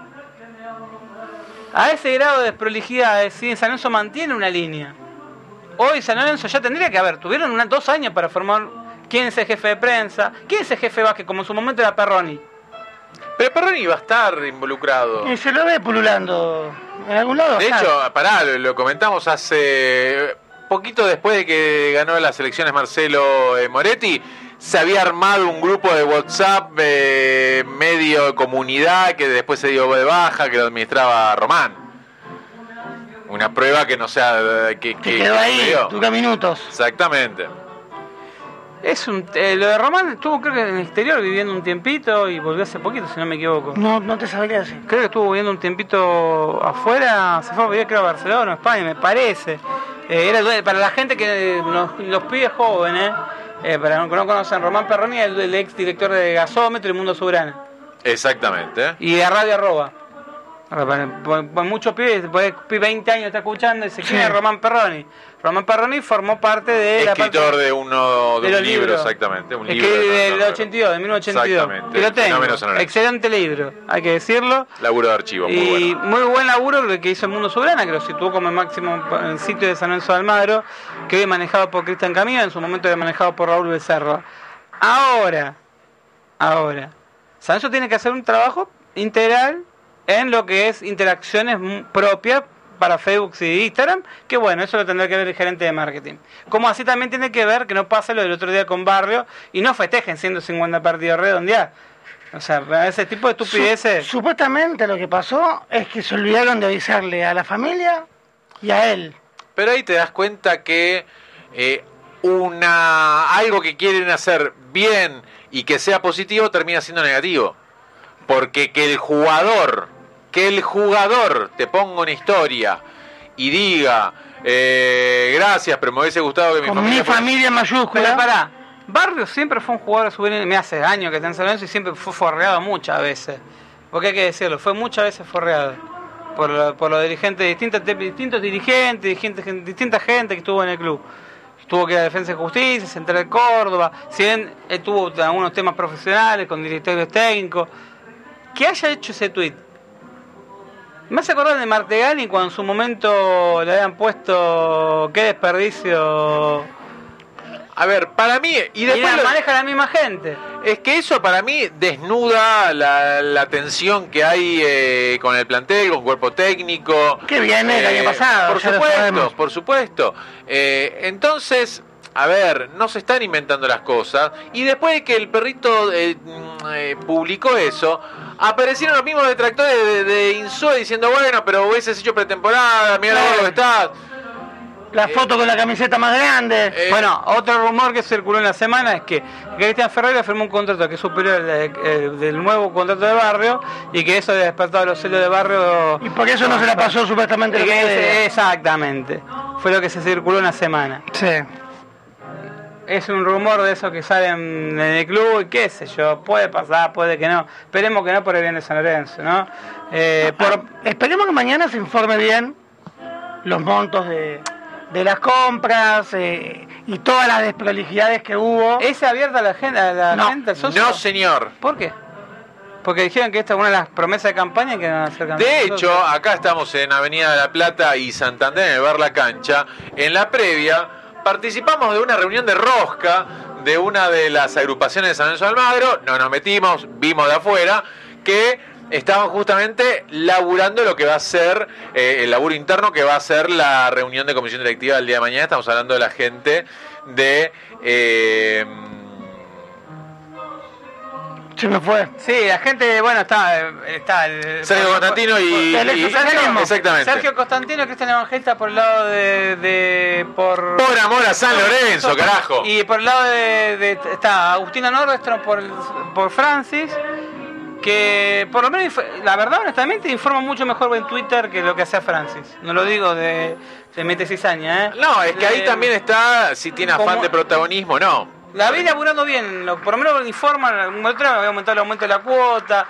A ese grado de desprolijidad, si San Lorenzo mantiene una línea. Hoy San Lorenzo ya tendría que haber, tuvieron una- dos años para formar quién es el jefe de prensa, quién es el jefe de como en su momento era Perroni. Pero Perroni iba a estar involucrado. Y se lo ve pululando en algún lado. De está. hecho, pará, lo, lo comentamos hace poquito después de que ganó las elecciones Marcelo eh, Moretti, se había armado un grupo de WhatsApp eh, medio de comunidad que después se dio de baja, que lo administraba Román. Una prueba que no sea eh, que, que que- quedó que ahí, dura minutos. Exactamente. Es un, eh, lo de Román estuvo creo que en el exterior viviendo un tiempito y volvió hace poquito, si no me equivoco. No, no te sabría decir. Creo que estuvo viviendo un tiempito afuera, se fue a vivir creo a Barcelona, España, me parece. Eh, era para la gente que los, los pibes jóvenes, eh, para los que no conocen, Román Perroni es el, el ex director de Gasómetro y Mundo Soberano. Exactamente. Y de Radio Arroba. Para- muchos pibes, después de 20 años está escuchando y se Sí. es Román Perroni. Román Perroni formó parte de la Escritor parte- de uno de, de un los libro, libros. exactamente. Un Es libro que de del Fernando 82, de 1982. Exactamente. Que lo tengo. Excelente libro, hay que decirlo. Laburo de archivo, muy y bueno. muy buen laburo que hizo el Mundo Soberana, que lo situó como el máximo en sitio de San Lorenzo de Almagro, que hoy es manejado por Cristian Camilo, en su momento era manejado por Raúl Becerra. Ahora, ahora, San Lorenzo tiene que hacer un trabajo integral en lo que es interacciones propias para Facebook y Instagram, que bueno, eso lo tendrá que ver el gerente de marketing. Como así también tiene que ver que no pase lo del otro día con Barrio y no festejen 150 partidos redondeados. O sea, ese tipo de estupideces. Su- supuestamente lo que pasó es que se olvidaron de avisarle a la familia y a él. Pero ahí te das cuenta que eh, una algo que quieren hacer bien y que sea positivo termina siendo negativo. Porque que el jugador, que el jugador te ponga una historia y diga, eh, gracias, pero me hubiese gustado que mi Con familia... mi fuera-". familia en mayúscula. Pero pará, Barrio siempre fue un jugador subir, me hace años que está en San Lorenzo y siempre fue forreado muchas veces. Porque hay que decirlo, fue muchas veces forreado. Por, lo- por los dirigentes, distintos, distintos dirigentes, distintas, distinta gente que estuvo en el club. Tuvo que ir a Defensa y Justicia, Central de Córdoba. Si bien él tuvo algunos temas profesionales con directorios técnicos. Que haya hecho ese tuit. Me hace acordar de Martegani cuando en su momento le habían puesto qué desperdicio. A ver, para mí, y Y después... la maneja la misma gente. Es que eso para mí desnuda la, la tensión que hay eh, con el plantel, con cuerpo técnico. Que viene el año pasado, Por supuesto, por supuesto. Eh, entonces, a ver, no se están inventando las cosas. Y después de que el perrito eh, mm, eh, publicó eso, aparecieron los mismos detractores de, de Insúa diciendo, bueno, pero hubieses hecho pretemporada, mira Claro. lo que estás. La foto con la camiseta más grande. Eh, Bueno, otro rumor que circuló en la semana es que Cristian Ferreira firmó un contrato que es superior al de- del nuevo contrato de barrio y que eso ha despertado los celos de barrio. Y por eso no se la pasó supuestamente que que exactamente. Fue lo que se circuló en la semana. Sí. Es un rumor de eso que salen en el club y qué sé yo, puede pasar, puede que no. Esperemos que no por el bien de San Lorenzo, ¿no? Eh, por, Esperemos que mañana se informe bien los montos de, de las compras eh, y todas las desprolijidades que hubo. ¿Es abierta a la gente, a la No. gente, al socio? No, señor. ¿Por qué? Porque dijeron que esta es una de las promesas de campaña que van a hacer campaña. De hecho, acá estamos en Avenida de la Plata y Santander, en el Bar La Cancha. En la previa, participamos de una reunión de rosca de una de las agrupaciones de San Lorenzo de Almagro. No nos metimos, vimos de afuera que estaban justamente laburando lo que va a ser eh, el laburo interno que va a ser la reunión de comisión directiva del día de mañana. Estamos hablando de la gente de... eh, Se me fue. Sí, la gente, bueno, está, está el, Sergio Constantino y... El y- exsocialismo. exactamente. Sergio Constantino, Cristian Evangelista por el lado de, de por Por amor a San Lorenzo, carajo. y por el lado de, de- está Agustina Nordestrom por el- por Francis que por lo menos la verdad honestamente informa mucho mejor en Twitter que lo que hacía Francis. No lo digo de de mete cizaña, ¿eh? No, es que ahí Eh, también está si tiene afán como- de protagonismo, no. La vi laburando bien, lo- por lo menos informan, otro había aumentado el aumento de la cuota.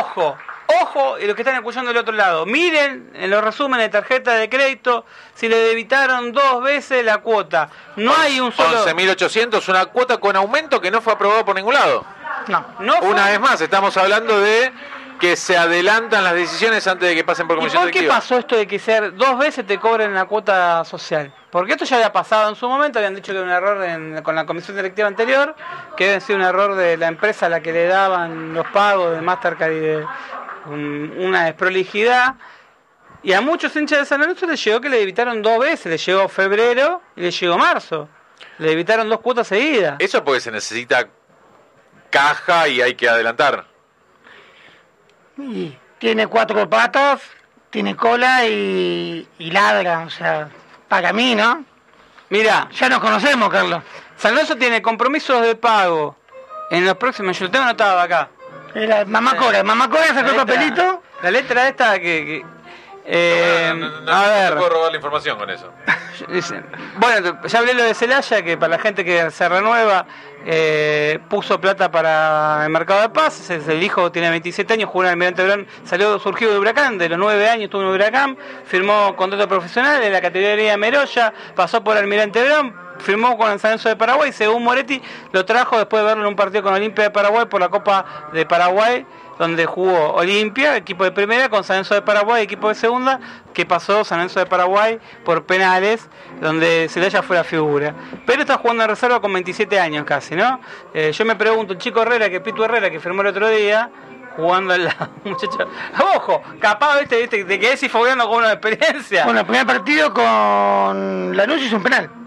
Ojo, ojo, y los que están escuchando del otro lado, miren en los resúmenes de tarjeta de crédito si le debitaron dos veces la cuota. No hay un solo... 11.800, una cuota con aumento que no fue aprobado por ningún lado. No. No fue- Una vez más, estamos hablando de que se adelantan las decisiones antes de que pasen por ¿Y comisión por qué directiva. pasó esto de que ser dos veces te cobren la cuota social? Porque esto ya había pasado en su momento, habían dicho que era un error en- con la comisión directiva anterior, que había sido un error de la empresa a la que le daban los pagos de Mastercard y de un- una desprolijidad. Y a muchos hinchas de San Lorenzo les llegó que le evitaron dos veces, le llegó febrero y le llegó marzo. Le evitaron dos cuotas seguidas. Eso porque se necesita caja y hay que adelantar. Y tiene cuatro patas, tiene cola y, y ladra. O sea, para mí, ¿no? Mira, Ya nos conocemos, Carlos. San Lorenzo tiene compromisos de pago en los próximos, yo lo tengo anotado acá. Era Mamá Cora. Mamá Cora sacó el papelito. La letra esta que... que- eh, No, no, no, a te ver, puedo robar la información con eso. bueno, ya hablé lo de Celaya, que para la gente que se renueva, eh, puso plata para el mercado de es el hijo tiene 27 años, jugó en Almirante Brown, salió surgido de Huracán, de los 9 años estuvo en Huracán, firmó contrato profesional de la categoría Meroya, pasó por Almirante Brown, firmó con el San Lorenzo de Paraguay, según Moretti, lo trajo después de verlo en un partido con Olimpia de Paraguay por la Copa de Paraguay, donde jugó Olimpia, equipo de primera, con San Lorenzo de Paraguay, equipo de segunda, que pasó San Lorenzo de Paraguay por penales, donde Celaya fue la figura. Pero está jugando en reserva con 27 años casi, ¿no? Eh, yo me pregunto, el chico Herrera, que Pito Herrera, que firmó el otro día, jugando al lado, muchacho. Ojo, capaz, viste, viste, te quedés fogueando con una experiencia. Bueno, el primer partido con Lanús hizo un penal.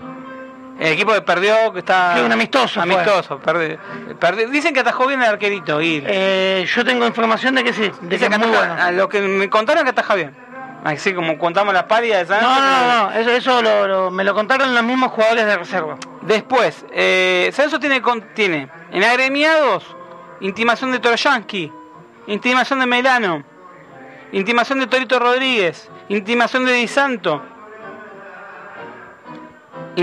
El equipo que perdió, que está. Sí, un amistoso. Amistoso, perdi- perdi- Dicen que atajó bien el arquerito, Gil. Eh, yo tengo información de que sí, de que que muy bueno. a lo que me contaron que ataja bien. Así como contamos las parias de San No, no, no, eso, eso lo, lo- me lo contaron los mismos jugadores de reserva. Después, eh, Censo tiene, tiene en agremiados intimación de Toroyansky, intimación de Melano, intimación de Torito Rodríguez, intimación de Di Santo,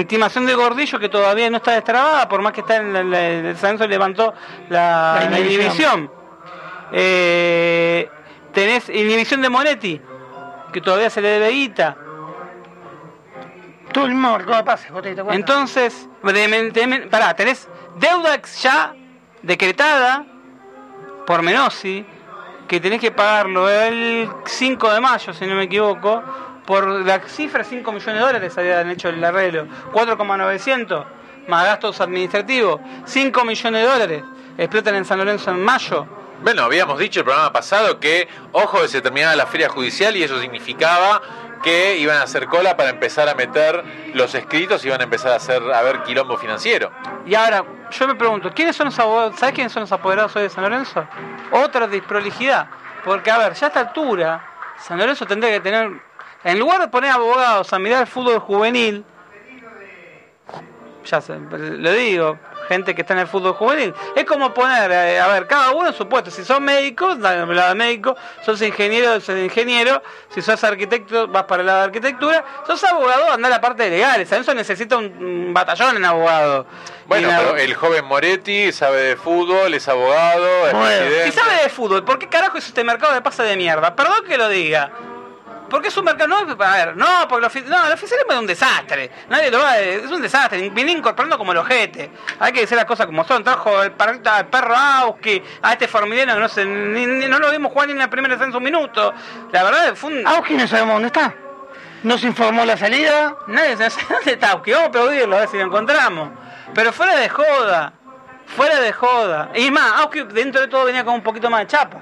intimación de Gordillo que todavía no está destrabada, por más que está en la, la- el Censo levantó la, La inhibición. inhibición. Eh, tenés inhibición de Monetti, que todavía se le debe guita. Tú el marcó de pase, vos te diste cuenta. Entonces, pará, tenés deuda ya decretada por Menosi, que tenés que pagarlo el 5 de mayo, si no me equivoco, por la cifra 5 millones de dólares habían hecho el arreglo, 4,900 más gastos administrativos, 5 millones de dólares, explotan en San Lorenzo en mayo. Bueno, habíamos dicho el programa pasado que, ojo, que se terminaba la feria judicial y eso significaba que iban a hacer cola para empezar a meter los escritos y iban a empezar a hacer a ver quilombo financiero. Y ahora, yo me pregunto, ¿quiénes son los abogados? ¿Sabes quiénes son los apoderados hoy de San Lorenzo? Otra desprolijidad. Porque, a ver, ya a esta altura, San Lorenzo tendría que tener, en lugar de poner abogados a mirar el fútbol juvenil, ya se, lo digo, gente que está en el fútbol juvenil, es como poner, eh, a ver, cada uno en su puesto. Si sos médico, da el lado de médico, sos ingeniero, sos ingeniero, si sos arquitecto, vas para el lado de arquitectura, sos abogado, anda a la parte de legales. Lorenzo necesita un, un batallón en abogado. Bueno, en pero el joven Moretti sabe de fútbol, es abogado, es Bueno. Si sabe de fútbol, ¿por qué carajo es este mercado de pasa de mierda? Perdón que lo diga. Porque es un mercado, no, a ver, no, porque el, no, el oficialismo es un desastre. Nadie lo va a, es un desastre. Viene incorporando como el ojete. Hay que decir las cosas como son. Trajo el, perrito- al perro Auski, a este formileno que no sé, ni- ni- no lo vimos jugar ni en la primera defensa un minuto. La verdad, fue un. Auski no sabemos dónde está. No se informó la salida. Nadie se sabe dónde está Auski. Vamos a aplaudirlo a ver si lo encontramos. Pero fuera de joda. Fuera de joda. Y más, Auski dentro de todo venía con un poquito más de chapa.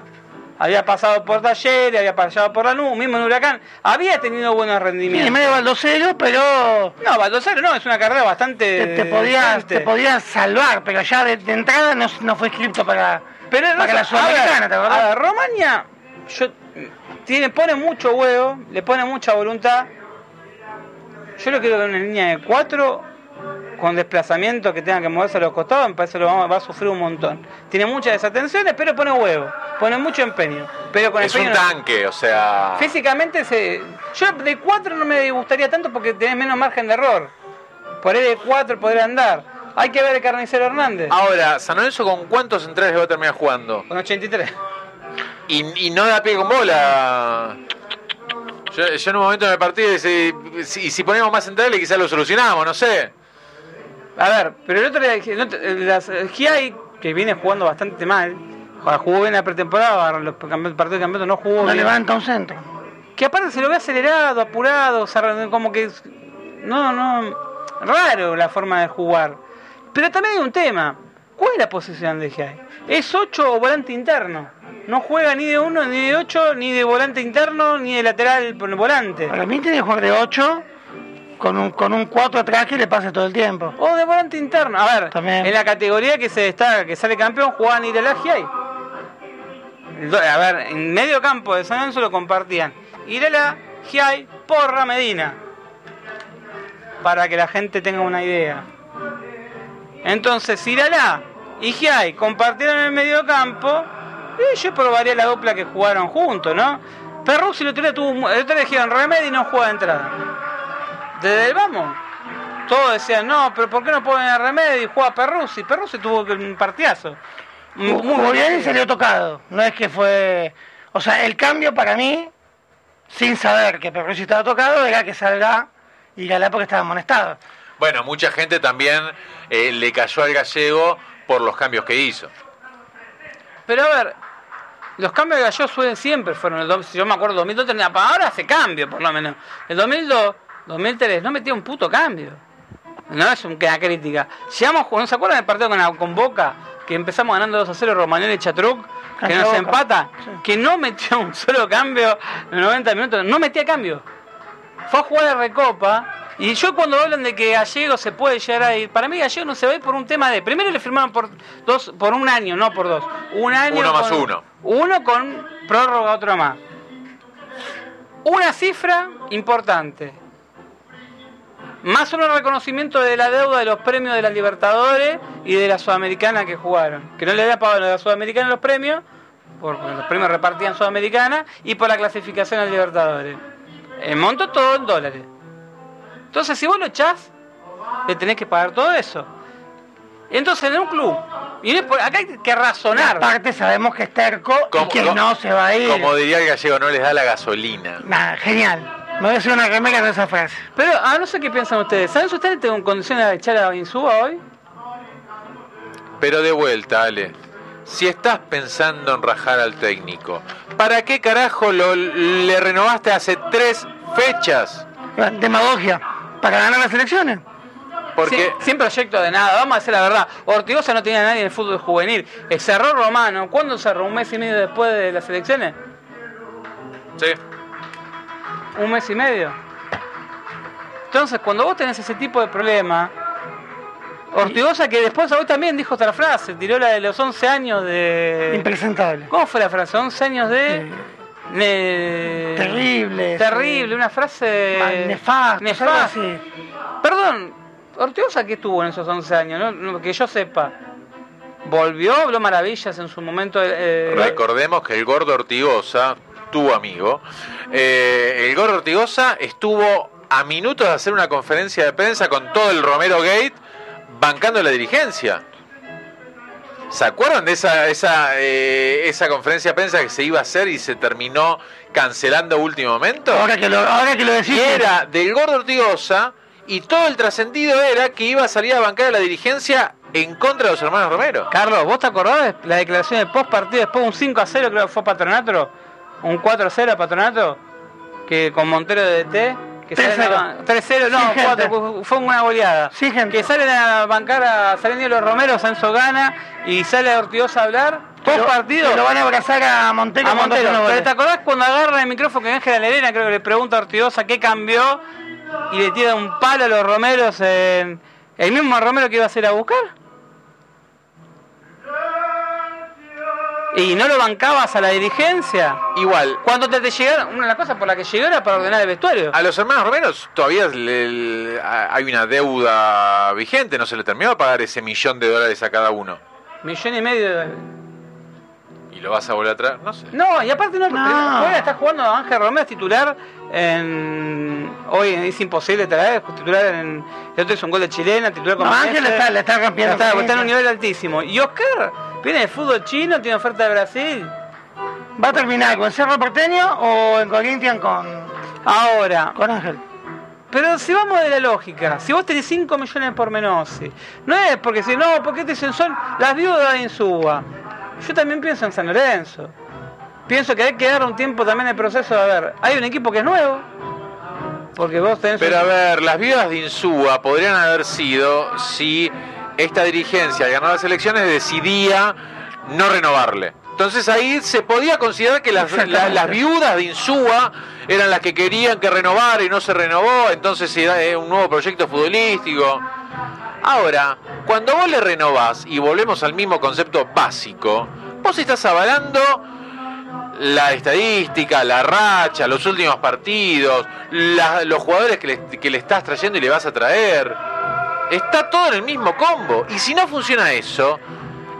Había pasado por Talleres, había pasado por la NU, mismo en Huracán. Había tenido buenos Sí, rendimientos. medio baldocero, pero No, Baldosero no, es una carrera bastante. te, te podías, te podías salvar, pero ya de, de entrada no, no fue inscrito para, Pero para la Sudamericana, a ¿te A acordás? ver, Romaña yo, tiene, pone mucho huevo, le pone mucha voluntad. Yo lo quiero ver en una línea de cuatro con desplazamiento que tenga que moverse a los costados, me parece que lo va, a sufrir un montón. Tiene muchas desatenciones, pero pone huevo, pone mucho empeño. Pero con Es un no- tanque, o sea... Físicamente, se, yo de 4 no me gustaría tanto porque tenés menos margen de error. Por ahí de 4 podría andar. Hay que ver el carnicero Hernández. Ahora, San Lorenzo con cuántos centrales va a terminar jugando? Con 83. Y, y no da pie con bola. Yo, yo en un momento en el partido dice, si, si ponemos más centrales quizás lo solucionamos, no sé. A ver, pero el otro día, te- las, Giai, que viene jugando bastante mal, jugó bien la pretemporada, los campe- partidos de campeonato no jugó No bien. levanta un centro. Que aparte se lo ve acelerado, apurado, como que... No, no, raro la forma de jugar. Pero también hay un tema. ¿Cuál es la posición de Giai? Es 8 o volante interno. No juega ni de 1, ni de 8, ni de volante interno, ni de lateral por el volante. Para mí tiene que jugar de 8 con un, con un 4 atrás que le pase todo el tiempo. O de volante interno. A ver, También. en la categoría que se destaca, que sale campeón, jugaban. El do- A ver, en medio campo de San Lorenzo lo compartían. Irela, Giai, Porra, Medina. Para que la gente tenga una idea. Entonces, Irala y Giai compartieron el medio campo. Y yo probaría la dupla que jugaron juntos, ¿no? Perruzzi el otro día tuvo. El otro día dijeron no juega de entrada. Desde el vamos. Todos decían, no, pero ¿por qué no ponen a Remedi? Juega Perruzzi. Perruzzi tuvo que- un partidazo. Muy bien y salió tocado. No es que fue. O sea, el cambio para mí, sin saber que Perruzzi estaba tocado, era que salga y Galá porque estaba amonestado. Bueno, mucha gente también eh, le cayó al gallego por los cambios que hizo. Pero a ver, los cambios de Gallo suelen siempre fueron el yo me acuerdo 2002 tenía ahora hace cambio por lo menos. El 2002, 2003 no metía un puto cambio. No es una crítica. Llegamos, ¿no se acuerdan del partido con, con Boca? Que empezamos ganando 2 a 0 Romagnoli y Chatruc, que nos Boca. empata, Sí. que no metió un solo cambio en 90 minutos, no metía cambio. Fue a jugar a Recopa. Y yo cuando hablan de que Gallego se puede llegar a ir, para mí Gallego no se va a ir por un tema de. Primero le firmaron por dos, por un año, no por dos. Un año. Uno más con- uno. Uno con prórroga, otro más. Una cifra importante. Más un reconocimiento de la deuda de los premios de la Libertadores y de la Sudamericana que jugaron. Que no le había pagado a la Sudamericana los premios, porque los premios repartían Sudamericana, y por la clasificación a Libertadores. En monto todo en dólares. Entonces, si vos lo echás, le tenés que pagar todo eso. Entonces, en un club, y acá hay que razonar. Aparte sabemos que es terco Como- y que no se va a ir. Como diría el gallego, no les da la gasolina. Nada, genial. Me voy a hacer una remera de esa frase. Pero, ah, no sé qué piensan ustedes. ¿Saben si ustedes tengo en condiciones de echar a Insúa hoy? Pero de vuelta, Ale. Si estás pensando en rajar al técnico, ¿para qué carajo lo, le renovaste hace tres fechas? Demagogia. Para ganar las elecciones. Porque Sin, sin proyecto de nada, vamos a decir la verdad. Ortigosa no tenía a nadie en el fútbol juvenil. Cerró Romano. ¿Cuándo cerró? ¿Un mes y medio después de las elecciones? sí, ¿Un mes y medio? Entonces, cuando vos tenés ese tipo de problema, Ortigosa que después hoy también dijo otra frase, tiró la de los 11 años de... Impresentable. ¿Cómo fue la frase? 11 años de... Eh, Terrible. Terrible, una frase... Mal- nefasto, así. Perdón, Ortigosa que estuvo en esos 11 años, ¿no? No, que yo sepa. Volvió, habló maravillas en su momento. eh, recordemos que el gordo Ortigosa, tu amigo, eh, el gordo Ortigosa estuvo a minutos de hacer una conferencia de prensa con todo el Romero Gate bancando la dirigencia. ¿Se acuerdan de esa, esa, eh, esa conferencia de prensa que se iba a hacer y se terminó cancelando a último momento? Ahora que lo, ahora que lo decís. Y era del gordo Ortigosa y todo el trascendido era que iba a salir a bancar a la dirigencia en contra de los hermanos Romero. Carlos, ¿vos te acordás de la declaración de post partido después de un 5 a 0 creo que fue Patronato? Un 4 a 0 a Patronato, que con Montero de DT. Que 3-0. salen a- 3-0, no, Sin gente. 4, fue una goleada. Sí. Que salen a bancar a salen los Romero, Sanso gana y sale Ortigosa a hablar. Post Lo- partido. Lo van a abrazar a Montero. A Pero. ¿te acordás cuando agarra el micrófono que Ángela Lerena creo que le pregunta a Ortigosa qué cambió y le tira un palo a los Romeros en el mismo Romero que iba a hacer a buscar? Y no lo bancabas a la dirigencia. Igual, Cuando te, te llegaron, una de las cosas por la que llegó era para ordenar el vestuario. A los hermanos Romero todavía le- le- hay una deuda vigente, no se le terminó de pagar ese millón de dólares a cada uno. Millón y medio de dólares. ¿Y lo vas a volver a traer? No sé. No, y aparte no, No. juega, está jugando Ángel Romero titular en hoy es imposible traer, titular en el otro es un gol de chilena, titular con No, Ángel Messi. está, le está rompiendo. está, está en un el nivel altísimo. Y Oscar viene del fútbol chino, tiene oferta de Brasil. ¿Va a terminar con Cerro Porteño o en Corinthians con, Ahora, con Ángel? pero si vamos de la lógica, si vos tenés 5 millones por Menossi, no es porque si no, porque te dicen son las viudas de Insúa. Yo también pienso en San Lorenzo. Pienso que hay que dar un tiempo también el proceso de ver. Hay un equipo que es nuevo. Porque vos tenés. Pero a ver, las viudas de Insúa podrían haber sido si esta dirigencia al ganar las elecciones decidía no renovarle. Entonces ahí se podía considerar que las, la- las viudas de Insúa eran las que querían que renovara y no se renovó, entonces era eh, un nuevo proyecto futbolístico. Ahora, cuando vos le renovás, y volvemos al mismo concepto básico, vos estás avalando la estadística, la racha, los últimos partidos, la- los jugadores que le, que le estás trayendo y le vas a traer. Está todo en el mismo combo. Y si no funciona eso,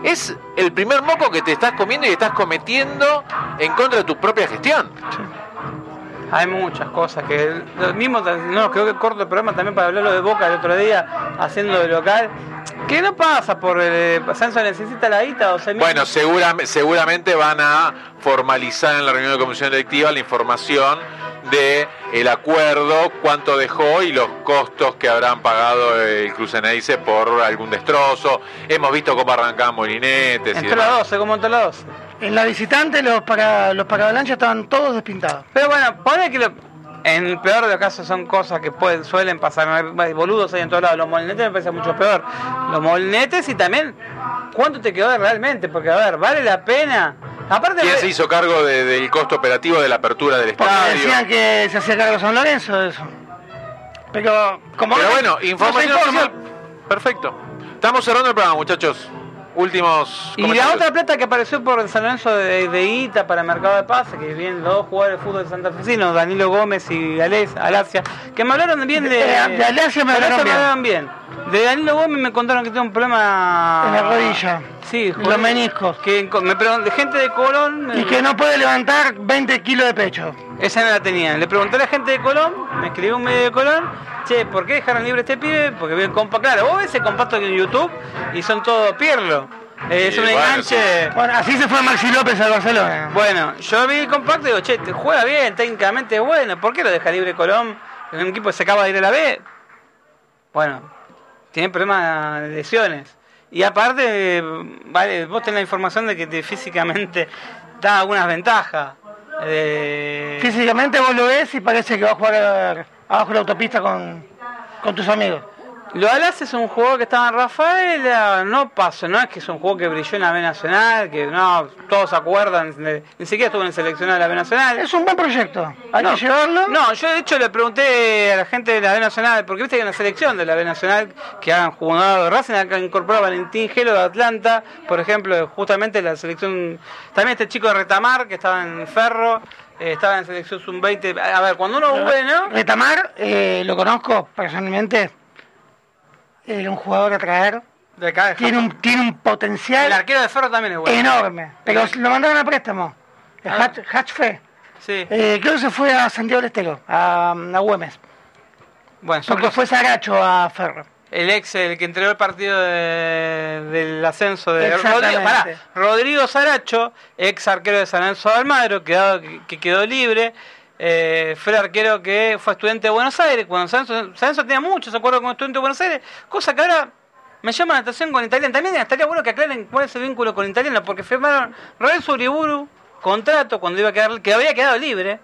es el primer moco que te estás comiendo y estás cometiendo en contra de tu propia gestión. Hay muchas cosas que. Lo mismo, no, creo que corto el programa también para hablarlo de Boca el otro día, haciendo de local. Que no pasa por. Eh, Sanso necesita la guita o se Bueno, segura- seguramente van a formalizar en la reunión de comisión directiva la información de el acuerdo, cuánto dejó y los costos que habrán pagado el Cruceneice por algún destrozo. Hemos visto cómo arrancaban molinetes Entre las demás. 12, como entre las 12. En la visitante los para los paravalanchas estaban todos despintados. Pero bueno, pone que lo- En el peor de los casos son cosas que pueden, suelen pasar. Hay boludos ahí en todos lados. Los molinetes me parece mucho peor. Los molinetes y también cuánto te quedó realmente. Porque, a ver, vale la pena. Aparte, ¿Quién se hizo cargo de- del costo operativo de la apertura del Porque estadio? decían que se hacía cargo San Lorenzo de eso. Pero, como Pero no- bueno, no información informa, oficial. Perfecto. Estamos cerrando el programa, muchachos. Últimos. Y la otra plata que apareció por San Lorenzo de, de Ita para Mercado de Paz, que vienen los dos jugadores de fútbol de Santa Fecino, Danilo Gómez y Ales, Alacia, que me hablaron bien de. Eh, de Alacia me hablaron bien. hablaron bien. De Danilo Gómez me contaron que tiene un problema. En la rodilla. Sí, Los meniscos. Que me pregun- de gente de Colón. Y que no puede levantar 20 kilos de pecho. Esa no la tenían. Le pregunté a la gente de Colón, me escribió un medio de Colón, che, ¿por qué dejaron libre a este pibe? Porque vi el compa, claro, vos ves ese compacto en YouTube y son todos pierlo. Eh, es un bueno, enganche. Bueno, así se fue Maxi López al Barcelona. Bueno, yo vi el compacto y digo, che, te juega bien, técnicamente es bueno, ¿por qué lo deja libre Colón? En un equipo que se acaba de ir a la B. Bueno, tiene problemas de lesiones. Y aparte, vale, vos tenés la información de que te físicamente da algunas ventajas. Eh, Físicamente vos lo ves y parece que va a jugar eh, abajo la autopista con, con tus amigos. Lo Alas es un jugador que estaba en Rafaela, no pasó, no es que es un juego que brilló en la B Nacional, que no, todos se acuerdan, ni siquiera estuvo en el seleccionado de la B Nacional. Es un buen proyecto. Hay no, que llevarlo. No, yo de hecho le pregunté a la gente de la B Nacional, porque viste que hay una selección de la B Nacional que han jugado de Racing, acá incorporó a Valentín Gelo de Atlanta, por ejemplo, justamente la selección, también este chico de Retamar que estaba en Ferro, eh, estaba en selección sub-20. A ver, cuando uno es bueno, Retamar, eh, lo conozco personalmente. Era un jugador a traer. de Tiene un, tiene un el potencial arquero de Ferro también es bueno. enorme. Pero lo mandaron a préstamo. El Ah. Hatch- Hatchfe. Sí, Eh, creo que se fue a Santiago del Estero, a, a Güemes. bueno, Porque fue Saracho a Ferro. El ex, el que entregó el partido de- del ascenso de. Rodrigo, pará, Rodrigo Saracho, ex arquero de San Lorenzo de Almagro, quedado- que quedó libre. Eh, fue el arquero que fue estudiante de Buenos Aires. Cuando San Lorenzo, San Lorenzo tenía muchos acuerdos con estudiante de Buenos Aires, cosa que ahora me llama la atención con Italiano. También estaría bueno que aclaren cuál es el vínculo con Italiano, porque firmaron Renzo Uriburu contrato cuando iba a quedar, que había quedado libre.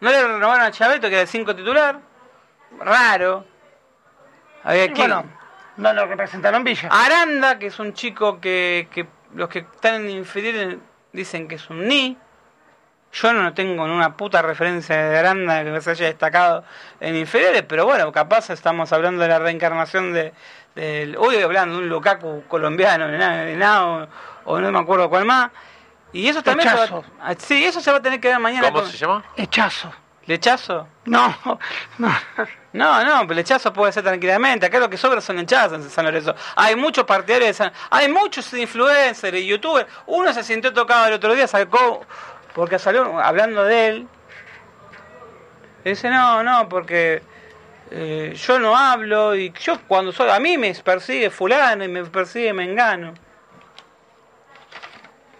No le renovaron a Chaveto, que era el 5 titular. Raro. Había Y que- bueno, no lo representaron Villa. Aranda, que es un chico que, que los que están en inferiores dicen que es un ni. Yo no tengo ni una puta referencia de Aranda que se haya destacado en inferiores, pero bueno, capaz estamos hablando de la reencarnación de, del. Hoy hablando de un Lukaku colombiano, de Na- de Nao, o no me acuerdo cuál más. Y eso también. se va- Lechazo. sí, eso se va a tener que ver mañana. ¿Cómo con- se llama? Hechazo. ¿Lechazo? No, no. No, no, pero lechazo puede ser tranquilamente. Acá lo que sobra son lechazos en San Lorenzo. Hay muchos partidarios de San Hay muchos influencers y youtubers. Uno se sintió tocado el otro día, sacó, porque salió hablando de él. Dice, no, no, porque eh, yo no hablo y yo cuando soy. A mí me persigue Fulano y me persigue Mengano.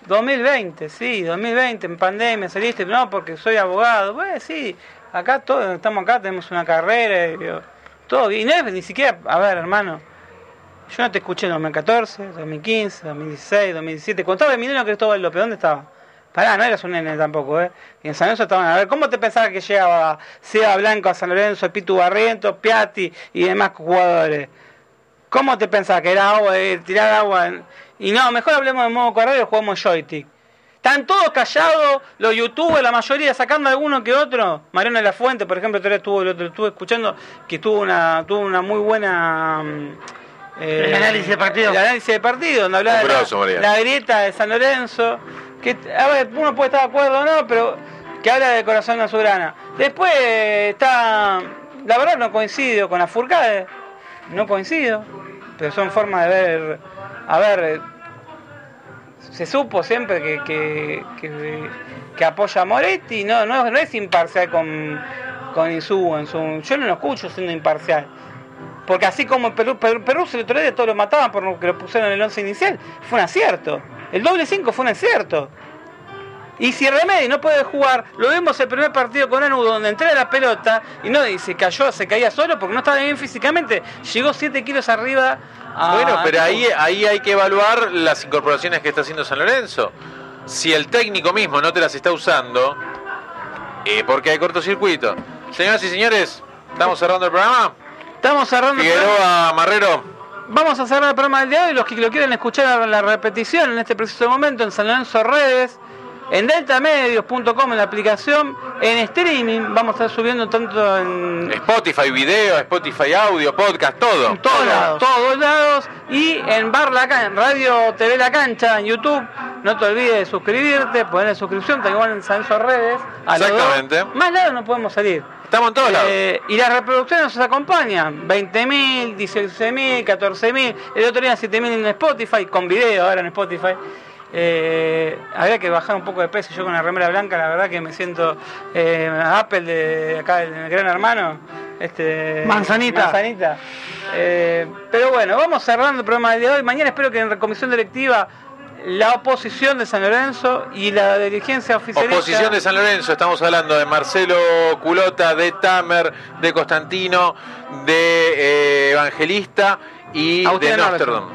2020, sí, 2020, en pandemia saliste, no, porque soy abogado. Bueno, sí, acá todos estamos acá, tenemos una carrera, y, todo bien. Ni siquiera, a ver, hermano, yo no te escuché en 2014, 2015, 2016, 2017. Cuando estaba Emiliano Cristóbal López, ¿dónde estaba? Pará, no eras un nene tampoco, ¿eh? Y en San Lorenzo estaban, a ver, ¿cómo te pensabas que llegaba Seba Blanco a San Lorenzo, Pitu Barriento, Piatti y demás jugadores? ¿Cómo te pensás que era agua, eh, tirar agua? en- Y no, mejor hablemos de modo carrera y jugamos joystick. Están todos callados, los youtubers, la mayoría sacando alguno que otro. Mariano de la Fuente, por ejemplo, estuvo, lo, estuve escuchando, que tuvo una, tuvo una muy buena... mm, eh, El análisis de partido. El análisis de partido, donde hablaba de la, grieta de San Lorenzo. Que, a ver, uno puede estar de acuerdo o no, pero que habla de corazón azulgrana. Después está... La verdad no coincido con la Furcade, no coincido, pero son formas de ver... A ver, se supo siempre que, que, apoya a Moretti, no, no, es imparcial con, con Insúa, yo no lo escucho siendo imparcial. Porque así como Perú, Perú, Perú el otro día todos lo mataban por lo que lo pusieron en el 11 inicial, fue un acierto. El doble 5 fue un acierto. Y si Remedi no puede jugar, lo vimos el primer partido con Anu donde entré la pelota y no y se cayó, se caía solo porque no estaba bien físicamente. Llegó 7 kilos arriba. a- Bueno, pero ahí, ahí hay que evaluar las incorporaciones que está haciendo San Lorenzo. Si el técnico mismo no te las está usando, eh, porque hay cortocircuito. Señoras y señores, estamos cerrando el programa. Estamos cerrando. Figueroa Marrero. Vamos a cerrar el programa del día de hoy. Los que lo quieren escuchar la repetición en este preciso momento en San Lorenzo Redes, en deltamedios.com en la aplicación, en streaming, vamos a estar subiendo tanto en Spotify video, Spotify audio, podcast, todo. en todos lados, todos lados y en Bar La Cancha, en Radio TV La Cancha, en YouTube. No te olvides de suscribirte, poner suscripción, tal igual en San Lorenzo Redes. a. Exactamente. Más lados no podemos salir. Estamos en todos lados. Eh, y las reproducciones nos acompañan. 20.000, 16.000, 14.000. El otro día 7.000 en Spotify, con video ahora en Spotify. Eh, habría que bajar un poco de peso. Yo con la remera blanca, la verdad que me siento eh, Apple de acá, del Gran Hermano. Este, Manzanita. Manzanita. Eh, pero bueno, vamos cerrando el programa del día de hoy. Mañana espero que en la comisión directiva la oposición de San Lorenzo y la dirigencia oficialista. Oposición de San Lorenzo, estamos hablando de Marcelo Culota, de Tamer, de Constantino, de eh, Evangelista y Agustín de. Nosterdom.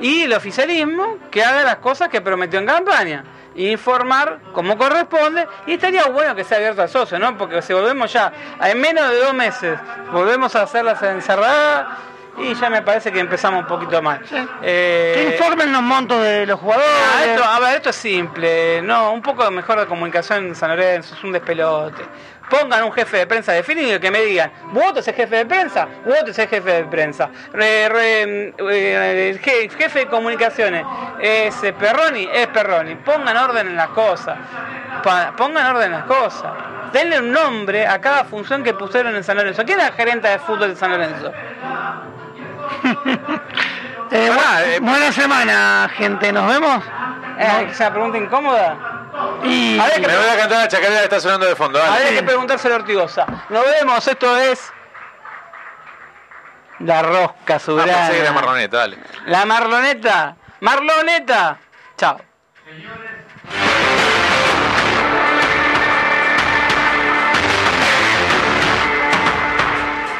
y el oficialismo que haga las cosas que prometió en campaña. Informar como corresponde y estaría bueno que sea abierto al socio, ¿no? Porque si volvemos ya, en menos de dos meses, volvemos a hacer las encerradas y ya me parece que empezamos un poquito mal. Eh, Que informen los montos de los jugadores. Ah, esto, a ver, esto es simple. No, un poco mejor de comunicación en San Lorenzo, es un despelote. Pongan un jefe de prensa definido y que me digan, ¿vos es jefe de prensa? ¿Vos es jefe de prensa? Re- re- eh, jefe de comunicaciones es eh, Perroni, es Perroni. Pongan orden en las cosas. Pongan orden en las cosas. Denle un nombre a cada función que pusieron en San Lorenzo. ¿Quién es la gerente de fútbol de San Lorenzo? Eh, bu- eh. buena semana, gente. Nos vemos. Eh, ¿Es una pregunta incómoda? Y Me voy a cantar la chacarera que está sonando de fondo. dale. Habría que preguntárselo a Ortigosa. Nos vemos, esto es. La rosca Ah, pensé que era soberana. marroneta, dale. La marloneta. Marloneta. Chao.